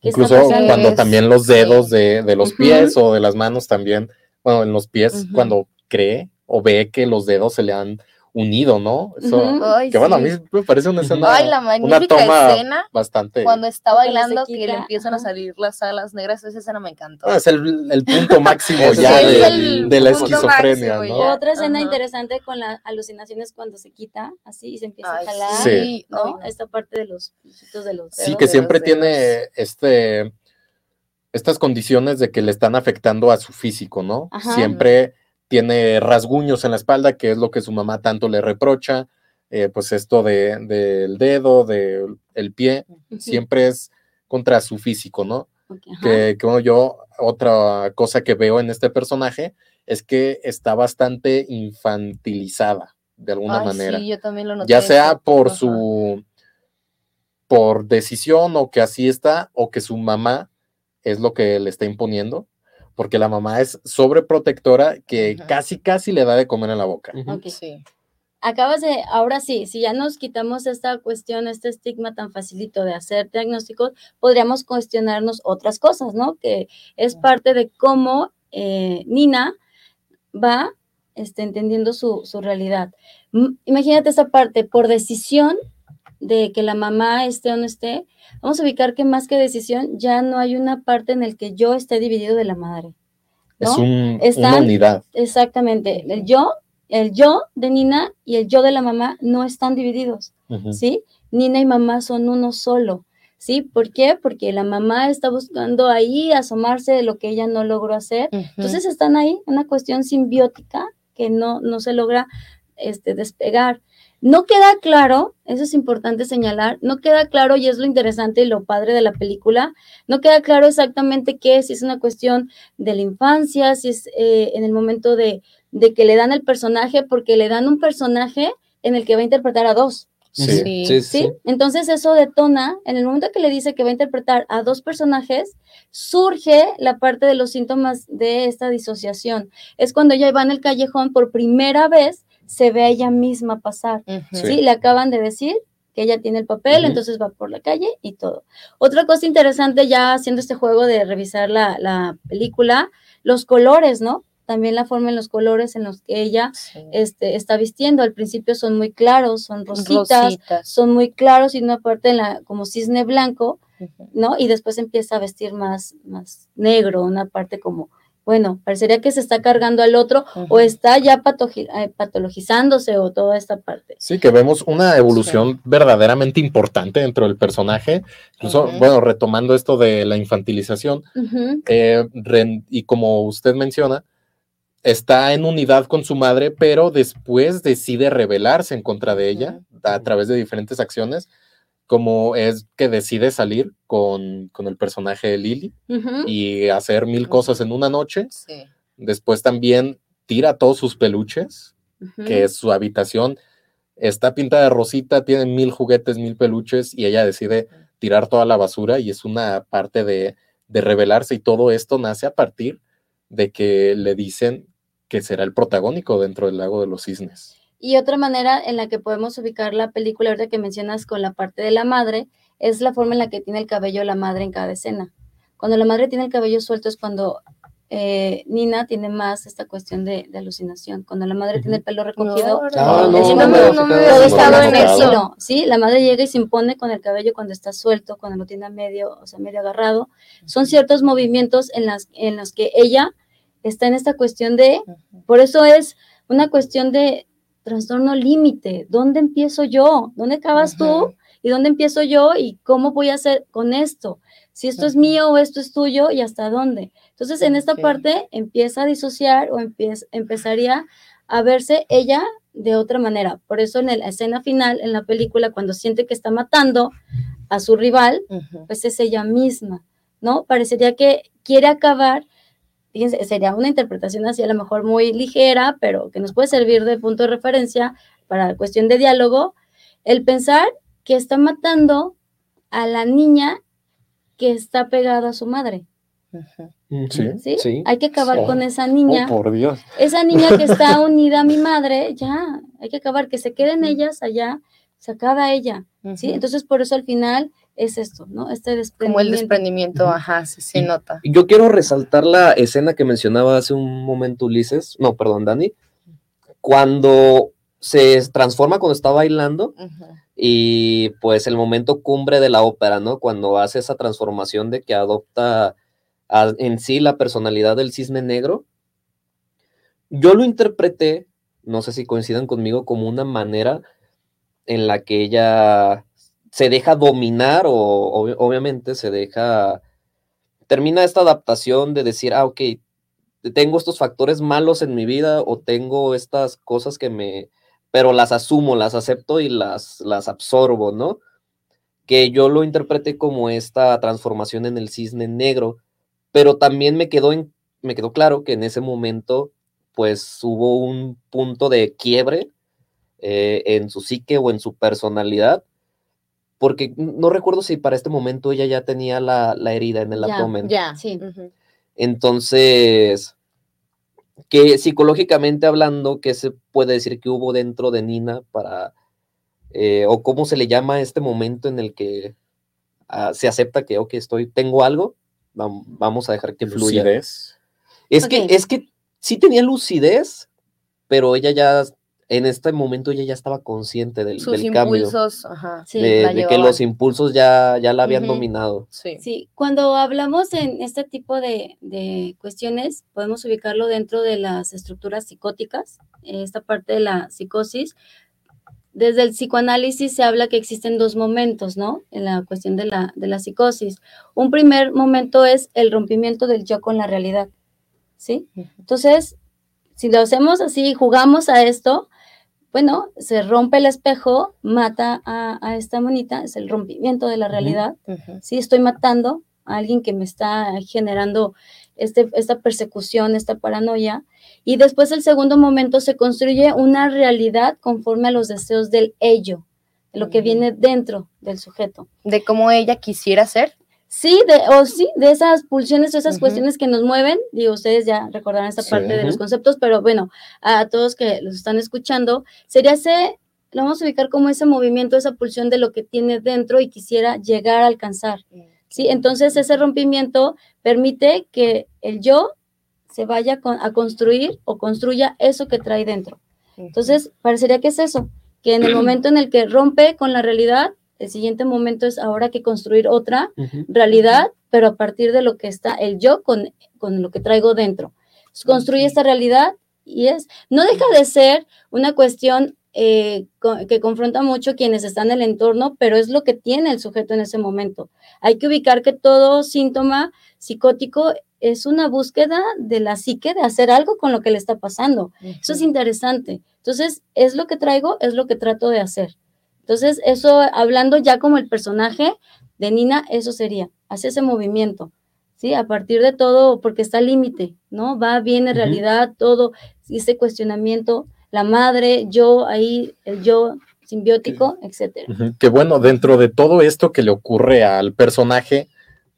Incluso cuando también los dedos de, de los pies o de las manos también bueno, en los pies, cuando cree o ve que los dedos se le han unido, ¿no? Eso, que bueno, a mí me parece una escena. Ay, la magnífica escena. Bastante. Cuando está bailando, que le empiezan a salir las alas negras, esa escena me encantó. Ah, es el, el, punto máximo ya de, de, la esquizofrenia, ¿no? Otra escena interesante con las alucinaciones cuando se quita así y se empieza a jalar, sí. ¿no? Esta parte de los de los Sí, que siempre tiene este estas condiciones de que le están afectando a su físico, ¿no? Siempre tiene rasguños en la espalda, que es lo que su mamá tanto le reprocha, eh, pues esto del dedo, del pie, siempre es contra su físico, ¿no? que, que yo, otra cosa que veo en este personaje es que está bastante infantilizada, de alguna manera. Sí, yo también lo noté. Ya sea por su, por decisión o que así está, o que su mamá es lo que le está imponiendo, porque la mamá es sobreprotectora que casi, casi le da de comer en la boca. sí. Acabas de, ahora sí, si ya nos quitamos esta cuestión, este estigma tan facilito de hacer diagnósticos, podríamos cuestionarnos otras cosas, ¿no? Que es parte de cómo eh, Nina va este, entendiendo su, su realidad. Imagínate esta parte, por decisión de que la mamá esté o no esté, vamos a ubicar que más que decisión, ya no hay una parte en el que yo esté dividido de la madre. Es una unidad. Exactamente. El yo el yo de Nina y el yo de la mamá no están divididos, ¿sí? Nina y mamá son uno solo, ¿sí? ¿Por qué? Porque la mamá está buscando ahí asomarse de lo que ella no logró hacer. Entonces están ahí, una cuestión simbiótica que no, no se logra este, despegar. No queda claro, eso es importante señalar, no queda claro y es lo interesante y lo padre de la película, no queda claro exactamente qué, si es una cuestión de la infancia, si es eh, en el momento de, de que le dan el personaje, porque le dan un personaje en el que va a interpretar a dos. Sí, sí, sí, Entonces eso detona, en el momento que le dice que va a interpretar a dos personajes, surge la parte de los síntomas de esta disociación. Es cuando ella va en el callejón por primera vez, se ve a ella misma pasar. ¿sí? Le acaban de decir que ella tiene el papel, entonces va por la calle y todo. Otra cosa interesante ya haciendo este juego de revisar la, la película, los colores, ¿no? también la forma en los colores en los que ella este, está vistiendo. Al principio son muy claros, son rositas, son muy claros y una parte en la, como cisne blanco, ¿no? Y después empieza a vestir más, más negro, una parte como, bueno, parecería que se está cargando al otro o está ya eh, patologizándose o toda esta parte. Sí, que vemos una evolución verdaderamente importante dentro del personaje. Incluso, bueno, retomando esto de la infantilización, eh, y como usted menciona, está en unidad con su madre, pero después decide rebelarse en contra de ella a través de diferentes acciones, como es que decide salir con, el personaje de Lily y hacer mil cosas en una noche. Después también tira todos sus peluches, que es su habitación. Está pintada de rosita, tiene mil juguetes, mil peluches, y ella decide tirar toda la basura y es una parte de, de rebelarse y todo esto nace a partir de que le dicen que será el protagónico dentro del lago de los cisnes. Y otra manera en la que podemos ubicar la película, ahorita que mencionas con la parte de la madre, es la forma en la que tiene el cabello la madre en cada escena. Cuando la madre tiene el cabello suelto es cuando eh, Nina tiene más esta cuestión de, alucinación. Cuando la madre tiene el pelo recogido, el ¿sí? La madre llega y se impone con el cabello cuando está suelto, cuando lo tiene medio, o sea, medio agarrado. Son ciertos movimientos en, las, en los que ella está en esta cuestión de, por eso es una cuestión de trastorno límite. ¿Dónde empiezo yo? ¿Dónde acabas tú? ¿Y dónde empiezo yo? ¿Y cómo voy a hacer con esto? Si esto es mío o esto es tuyo y hasta dónde. Entonces, en esta parte empieza a disociar o empezaría a verse ella de otra manera. Por eso en la escena final, en la película, cuando siente que está matando a su rival, pues es ella misma, ¿no? Parecería que quiere acabar sería una interpretación así a lo mejor muy ligera, pero que nos puede servir de punto de referencia para la cuestión de diálogo, el pensar que está matando a la niña que está pegada a su madre. Sí, ¿Sí? Hay que acabar con esa niña. Oh, por Dios. Esa niña que está [laughs] unida a mi madre, ya, hay que acabar, que se queden ellas allá, se acaba ella, ¿sí? Entonces, por eso al final es esto, ¿no? Este desprendimiento. Como el desprendimiento, ajá, sí se nota. Yo quiero resaltar la escena que mencionaba hace un momento Ulises, no, perdón, Dani, cuando se transforma cuando está bailando y pues el momento cumbre de la ópera, ¿no? Cuando hace esa transformación de que adopta en sí la personalidad del cisne negro. Yo lo interpreté, no sé si coincidan conmigo, como una manera en la que ella se deja dominar o obviamente se deja, termina esta adaptación de decir, ah, ok, tengo estos factores malos en mi vida o tengo estas cosas que me, pero las asumo, las acepto y las, las absorbo, ¿no? Que yo lo interpreté como esta transformación en el cisne negro, pero también me quedó, en, me quedó claro que en ese momento, pues hubo un punto de quiebre eh, en su psique o en su personalidad, porque no recuerdo si para este momento ella ya tenía la, herida en el abdomen. Ya, sí. Entonces, que psicológicamente hablando, ¿qué se puede decir que hubo dentro de Nina para, eh, o cómo se le llama este momento en el que ah, se acepta que, ok, estoy, tengo algo, vamos a dejar que fluya. Lucidez. Es, que, es que sí tenía lucidez, pero ella ya en este momento ella ya estaba consciente del, Sus del cambio. impulsos, ajá. Sí. de, la de que los impulsos ya, ya la habían dominado. Sí. Sí, cuando hablamos en este tipo de, de cuestiones, podemos ubicarlo dentro de las estructuras psicóticas, esta parte de la psicosis. Desde el psicoanálisis se habla que existen dos momentos, ¿no? En la cuestión de la, de la psicosis. Un primer momento es el rompimiento del yo con la realidad, ¿sí? Entonces, si lo hacemos así, jugamos a esto, bueno, se rompe el espejo, mata a, a esta monita, es el rompimiento de la realidad. Ujú. Sí, estoy matando a alguien que me está generando este, esta persecución, esta paranoia. Y después el segundo momento se construye una realidad conforme a los deseos del ello, de lo que viene dentro del sujeto. De cómo ella quisiera ser. Sí, de, o sí, de esas pulsiones, de esas cuestiones que nos mueven, digo, ustedes ya recordarán esta Sí. parte de los conceptos, pero bueno, a todos que los están escuchando, sería ese, lo vamos a ubicar como ese movimiento, esa pulsión de lo que tiene dentro y quisiera llegar a alcanzar. ¿sí? Entonces ese rompimiento permite que el yo se vaya con- a construir o construya eso que trae dentro. Entonces, parecería que es eso, que en el momento en el que rompe con la realidad, el siguiente momento es ahora que construir otra realidad, pero a partir de lo que está el yo con, con lo que traigo dentro. Construye esta realidad y es, no deja de ser una cuestión eh, que confronta mucho quienes están en el entorno, pero es lo que tiene el sujeto en ese momento. Hay que ubicar que todo síntoma psicótico es una búsqueda de la psique de hacer algo con lo que le está pasando. Eso es interesante. Entonces, es lo que traigo, es lo que trato de hacer. Entonces, eso, hablando ya como el personaje de Nina, eso sería, hace ese movimiento, ¿sí? A partir de todo, porque está límite, ¿no? Va, viene, realidad, todo, ese cuestionamiento, la madre, yo, ahí, el yo simbiótico, etcétera. Que bueno, dentro de todo esto que le ocurre al personaje,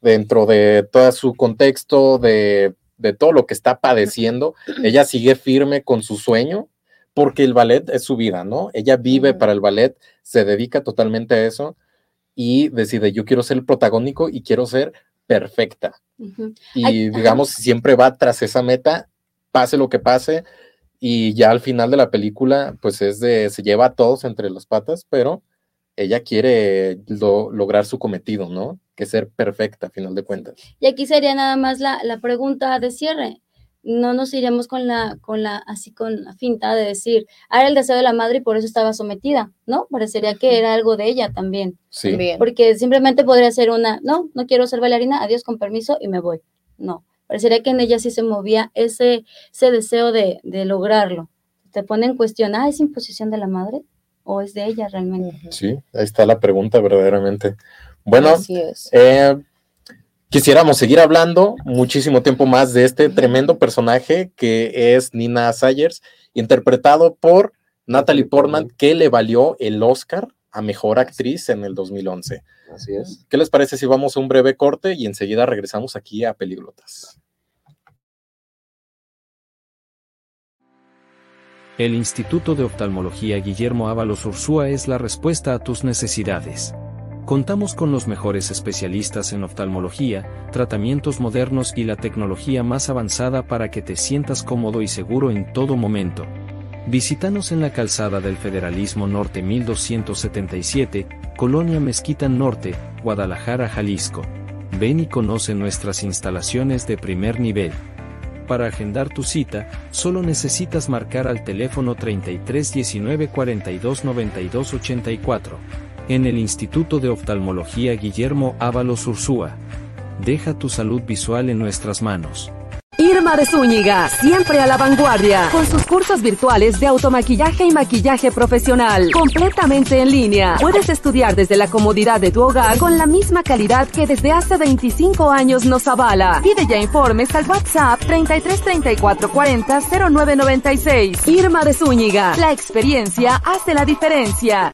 dentro de todo su contexto, de, de todo lo que está padeciendo, ella sigue firme con su sueño, porque el ballet es su vida, ¿no? Ella vive para el ballet, se dedica totalmente a eso y decide, yo quiero ser el protagónico y quiero ser perfecta. Y Ay, digamos, siempre va tras esa meta, pase lo que pase, y ya al final de la película, pues es de, se lleva a todos entre las patas, pero ella quiere lo- lograr su cometido, ¿no? Que ser perfecta, a final de cuentas. Y aquí sería nada más la, la pregunta de cierre. No nos iremos con la, con la, así con la finta de decir, ah, era el deseo de la madre y por eso estaba sometida, ¿no? Parecería que era algo de ella también. Sí. También. Porque simplemente podría ser una, no, no quiero ser bailarina, adiós con permiso y me voy. No, parecería que en ella sí se movía ese, ese deseo de, de lograrlo. Te pone en cuestión, ah, ¿es imposición de la madre o es de ella realmente? Sí, ahí está la pregunta verdaderamente. Bueno, Así es. eh, quisiéramos seguir hablando muchísimo tiempo más de este tremendo personaje que es Nina Sayers, interpretado por Natalie Portman, que le valió el Oscar a Mejor Actriz en el 2011. Así es. ¿Qué les parece si vamos a un breve corte y enseguida regresamos aquí a Peliglotas? El Instituto de Oftalmología Guillermo Ábalos Ursúa es la respuesta a tus necesidades. Contamos con los mejores especialistas en oftalmología, tratamientos modernos y la tecnología más avanzada para que te sientas cómodo y seguro en todo momento. Visítanos en la calzada del Federalismo Norte 1277, Colonia Mezquita Norte, Guadalajara, Jalisco. Ven y conoce nuestras instalaciones de primer nivel. Para agendar tu cita, solo necesitas marcar al teléfono 33 19 42 92 84. En el Instituto de Oftalmología Guillermo Ábalos Ursúa. Deja tu salud visual en nuestras manos. Irma de Zúñiga, siempre a la vanguardia, con sus cursos virtuales de automaquillaje y maquillaje profesional, completamente en línea. Puedes estudiar desde la comodidad de tu hogar con la misma calidad que desde hace 25 años nos avala. Pide ya informes al WhatsApp 33 34 40 0996. Irma de Zúñiga, la experiencia hace la diferencia.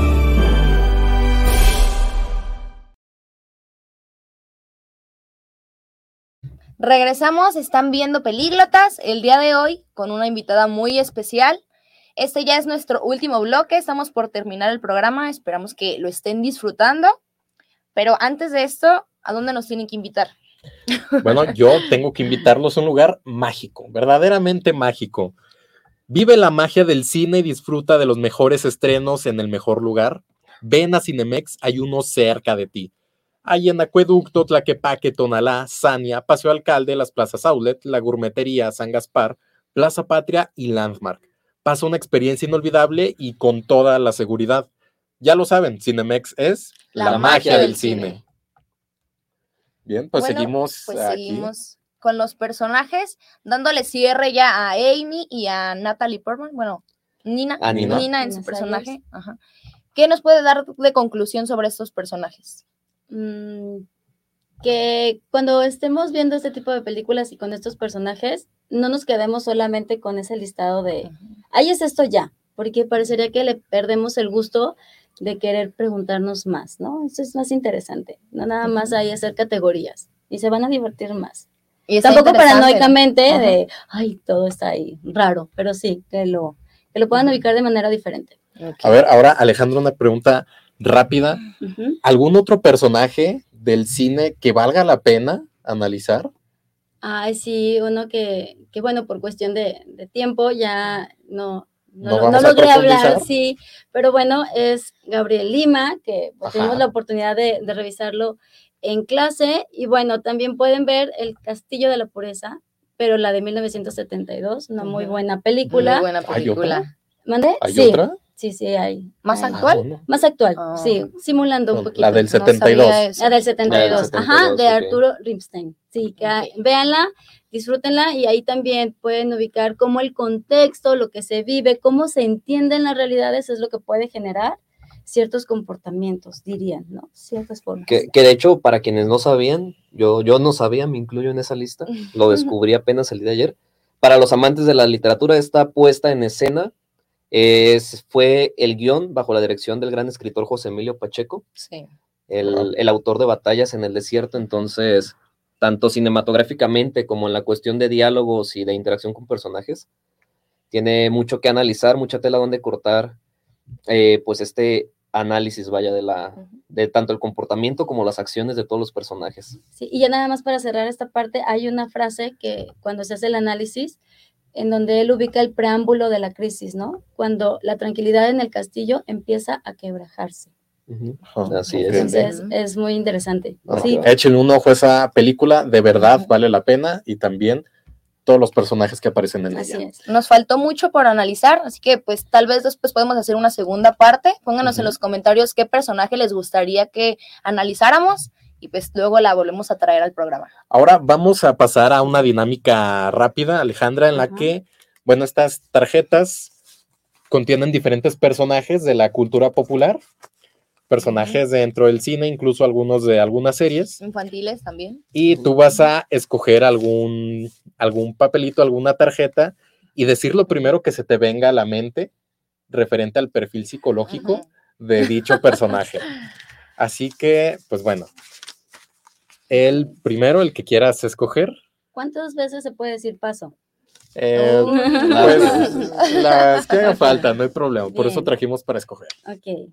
Regresamos, están viendo Pelíglotas el día de hoy con una invitada muy especial. Este ya es nuestro último bloque, estamos por terminar el programa, esperamos que lo estén disfrutando. Pero antes de esto, ¿a dónde nos tienen que invitar? [laughs] Bueno, yo tengo que invitarlos a un lugar mágico, verdaderamente mágico. Vive la magia del cine y disfruta de los mejores estrenos en el mejor lugar. Ven a Cinemex, hay uno cerca de ti. Hay en Acueducto, Tlaquepaque, Tonalá, Sania, Paseo Alcalde, las plazas Outlet, la Gourmetería, San Gaspar, Plaza Patria y Landmark. Pasa una experiencia inolvidable y con toda la seguridad. Ya lo saben, Cinemex es la, magia, del, cine. Bien, pues seguimos. Pues seguimos con los personajes, dándole cierre ya a Amy y a Natalie Portman. Bueno, Nina, Nina. en su personaje. ¿Qué nos puede dar de conclusión sobre estos personajes? Mm, que cuando estemos viendo este tipo de películas y con estos personajes, no nos quedemos solamente con ese listado de, ahí es esto ya, porque parecería que le perdemos el gusto de querer preguntarnos más, ¿no? Eso es más interesante, no nada más ahí hacer categorías y se van a divertir más. Y Tampoco paranoicamente de, ay, todo está ahí, raro, pero sí, que lo, que lo puedan ubicar de manera diferente. A ver, ahora Alejandro, una pregunta rápida. ¿Algún otro personaje del cine que valga la pena analizar? Ay, sí, uno que, que bueno, por cuestión de, tiempo ya no, no, logré hablar, sí, pero bueno, es Gabriel Lima, que pues, tuvimos la oportunidad de, revisarlo en clase, y bueno, también pueden ver El Castillo de la Pureza, pero la de 1972, una muy buena película. Muy buena película. ¿Mande? ¿Hay sí. otra? Sí, sí, hay. ¿Más actual? Más actual, sí, ah. simulando un poquito. La del 72. la del 72, ajá, de Arturo Rimstein. Sí, que véanla, disfrútenla y ahí también pueden ubicar cómo el contexto, lo que se vive, cómo se entienden las realidades es lo que puede generar ciertos comportamientos, dirían, ¿no? Ciertas formas. Que, que, de hecho, para quienes no sabían, yo, yo no sabía, me incluyo en esa lista, lo [laughs] descubrí apenas el día de ayer. Para los amantes de la literatura, está puesta en escena es, fue el guion bajo la dirección del gran escritor José Emilio Pacheco, el, autor de Batallas en el Desierto, entonces, tanto cinematográficamente como en la cuestión de diálogos y de interacción con personajes, tiene mucho que analizar, mucha tela donde cortar, eh, pues este análisis, vaya, de la, de tanto el comportamiento como las acciones de todos los personajes. Sí, y ya nada más para cerrar esta parte, hay una frase que cuando se hace el análisis, en donde él ubica el preámbulo de la crisis, ¿no? Cuando la tranquilidad en el castillo empieza a quebrajarse. Así es. Entonces es muy interesante. Sí. Echen un ojo a esa película, de verdad vale la pena y también todos los personajes que aparecen en así Es. Nos faltó mucho por analizar, así que pues tal vez después podemos hacer una segunda parte. Pónganos en los comentarios qué personaje les gustaría que analizáramos y pues luego la volvemos a traer al programa. Ahora vamos a pasar a una dinámica rápida, Alejandra, en la que, bueno, estas tarjetas contienen diferentes personajes de la cultura popular, personajes dentro del cine, incluso algunos de algunas series. Infantiles también. Y tú vas a escoger algún, algún papelito, alguna tarjeta y decir lo primero que se te venga a la mente referente al perfil psicológico de dicho personaje. [laughs] Así que, pues bueno, el primero, el que quieras escoger. ¿Cuántas veces se puede decir paso? Eh, oh. pues, [laughs] las que haga falta, no hay problema. Por eso trajimos para escoger. Ok.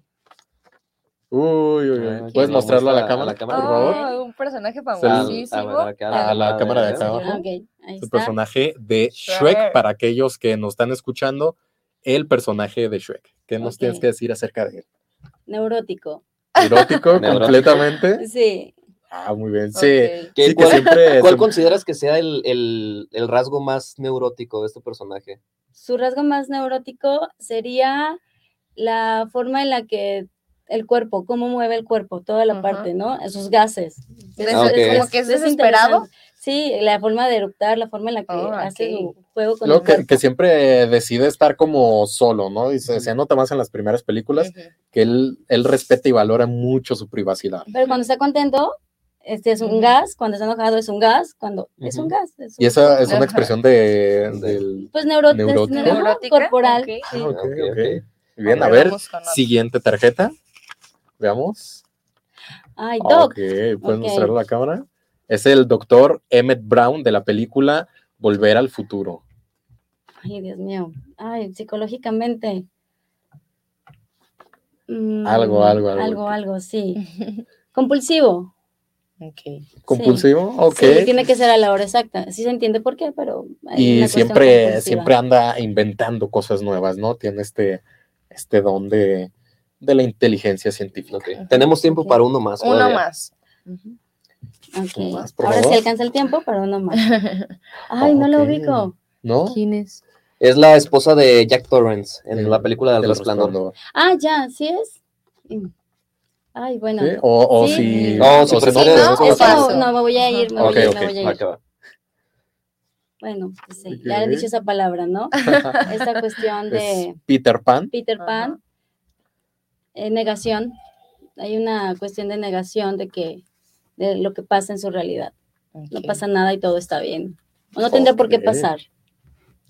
Uy, uy, uy. ¿Puedes mostrarlo a la, cámara, por favor? Oh, un personaje famosísimo. A, la cámara de acá abajo. Okay, el personaje de Shrek, para aquellos que nos están escuchando, el personaje de Shrek. ¿Qué nos tienes que decir acerca de él? Neurótico. Neurótico, [laughs] completamente. Sí. Ah, muy bien. Sí. ¿Cuál, consideras que sea el, rasgo más neurótico de este personaje? Su rasgo más neurótico sería la forma en la que el cuerpo, cómo mueve el cuerpo, toda la parte, ¿no? Esos gases. Ah, como que es desesperado. Sí, la forma de eruptar, la forma en la que Oh, hace su juego con Lo el que, cuerpo. que siempre decide estar como solo, ¿no? Y se, se nota más en las primeras películas Ujú. que él, él respeta y valora mucho su privacidad. Pero cuando está contento, este es un gas, cuando está enojado es un gas, cuando es un gas. es Y un- esa es una expresión de, del... Pues neuro, neurótico. neuro- Neurótica, corporal. ok. sí. Ah, Bien, a ver, siguiente tarjeta. Veamos. Ay, Doc. Ok, ¿puedes a la cámara? Es el doctor Emmett Brown de la película Volver al Futuro. Ay, Dios mío. Ay, psicológicamente. Mm, Algo, algo, algo. Algo, algo, sí. [laughs] Compulsivo. Ok. ¿Compulsivo? Ok. Sí, tiene que ser a la hora exacta. Sí se entiende por qué, pero. hay y siempre, compulsiva. siempre anda inventando cosas nuevas, ¿no? Tiene este, este don de, de la inteligencia científica. Tenemos tiempo para uno más. Uno todavía. más. Por Ahora sí alcanza el tiempo, pero no más. [laughs] Ay, no lo ubico. ¿No? ¿Quién es? Es la esposa de Jack Torrance en Sí, la película del del Resplandor. Resplandor. Ah, ya, sí es. Ay, bueno. ¿Sí? O, o Sí. si, No, si o si prefieres- no, ¿no? O paso. No, me voy a ir, me voy Ok, a ir, ok. me voy a ir. va. Bueno, pues sí, ya he dicho esa palabra, ¿no? [laughs] Esta cuestión de es Peter Pan. Peter Pan, eh, negación. Hay una cuestión de negación de que de lo que pasa en su realidad. No pasa nada y todo está bien. O no tendría por qué pasar.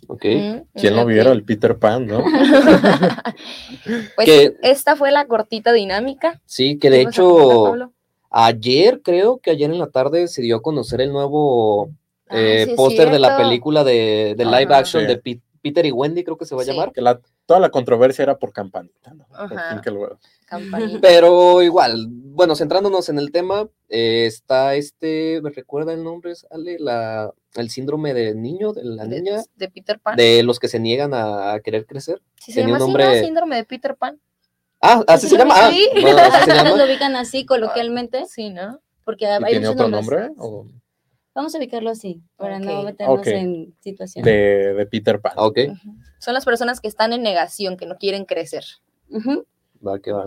Ok. Mm, ¿Quién lo viera? El Peter Pan, ¿no? [laughs] Pues Que- esta fue la cortita dinámica. Sí, que de ¿Qué vas a comentar, hecho, ayer creo que ayer en la tarde se dio a conocer el nuevo Ah, eh, sí póster de la película de, de live Ajá. action Sí. de Peter y Wendy, creo que se va a Sí. llamar. que la- toda la controversia era por campanita, ¿no? Por Campanita. Pero igual, bueno, centrándonos en el tema, eh, está este, ¿me recuerda el nombre? ¿Sale la, el síndrome del niño, de la de, niña, de Peter Pan. de los que se niegan a, a querer crecer? Sí, se tenía llama un así, ¿no? nombre- Síndrome de Peter Pan. Ah, así se llama. Ah, Sí. bueno, así se [laughs] llama. lo ubican así coloquialmente, Sí, ¿no? porque ¿Y hay tiene otro nombres. nombre? ¿O Vamos a ubicarlo así, para no meternos en situaciones. de, de Peter Pan. Ok. Son las personas que están en negación, que no quieren crecer. Va que va.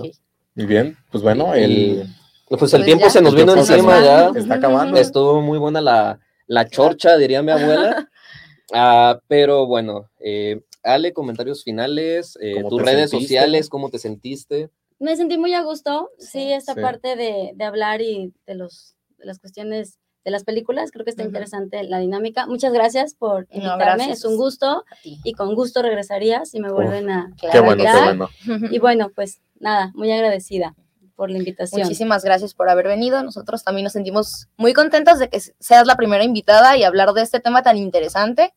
Muy bien, pues bueno, el, pues Pues el tiempo ya. se nos vino encima ya. está acabando. Estuvo muy buena la, la chorcha, diría mi abuela. [laughs] Ah, pero bueno, eh, Ale, comentarios finales, eh, ¿Cómo tus redes sentiste? sociales, ¿cómo te sentiste? Me sentí muy a gusto, sí, esta Sí. parte de, de hablar y de, los, de las cuestiones de las películas, creo que está Ujú. interesante la dinámica. Muchas gracias por No, invitarme, gracias. es un gusto y con gusto regresaría si me vuelven a... qué bueno, qué bueno. Y bueno, pues nada, muy agradecida por la invitación. Muchísimas gracias por haber venido. Nosotros también nos sentimos muy contentos de que seas la primera invitada y hablar de este tema tan interesante.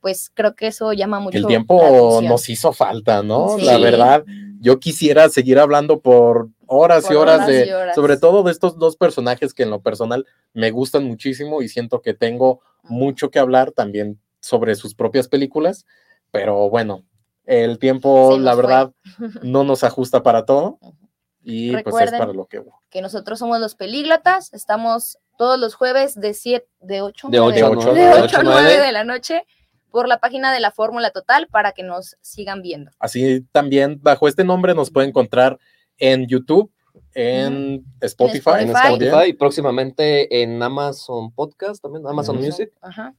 Pues creo que eso llama mucho El la tiempo atención. nos hizo falta, ¿no? Sí. La verdad, yo quisiera seguir hablando por horas y horas, horas de, y horas. sobre todo de estos dos personajes que en lo personal me gustan muchísimo y siento que tengo mucho que hablar también sobre sus propias películas, pero bueno, el tiempo, Se la nos fue. verdad, [laughs] no nos ajusta para todo y pues es Recuerden para lo que hubo. que nosotros somos los pelíglatas, estamos todos los jueves de 7, de 8, De 8 a ocho, 9. de de 8 ocho a a 9 de la noche por la página de la Fórmula Total para que nos sigan viendo. Así también, bajo este nombre, nos puede encontrar en YouTube, en Spotify, En Spotify. Y próximamente en Amazon Podcast, también Amazon. Music. Ajá.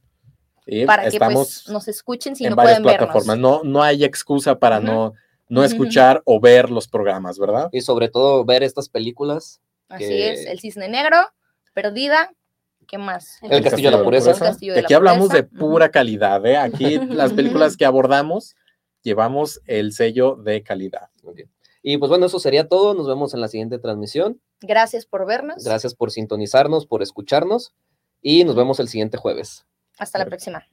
y Para que estamos pues, nos escuchen si en no varias pueden plataformas. vernos. No, no hay excusa para no, no escuchar o ver los programas, ¿verdad? Y sobre todo ver estas películas. Así que- es, El Cisne Negro, Perdida, ¿qué más? El Castillo de la Pureza. De Que aquí la hablamos de pura calidad, ¿eh? Aquí [laughs] las películas que abordamos llevamos el sello de calidad. Ok. Y pues bueno, eso sería todo. Nos vemos en la siguiente transmisión. Gracias por vernos. Gracias por sintonizarnos, por escucharnos y nos vemos el siguiente jueves. Hasta la próxima.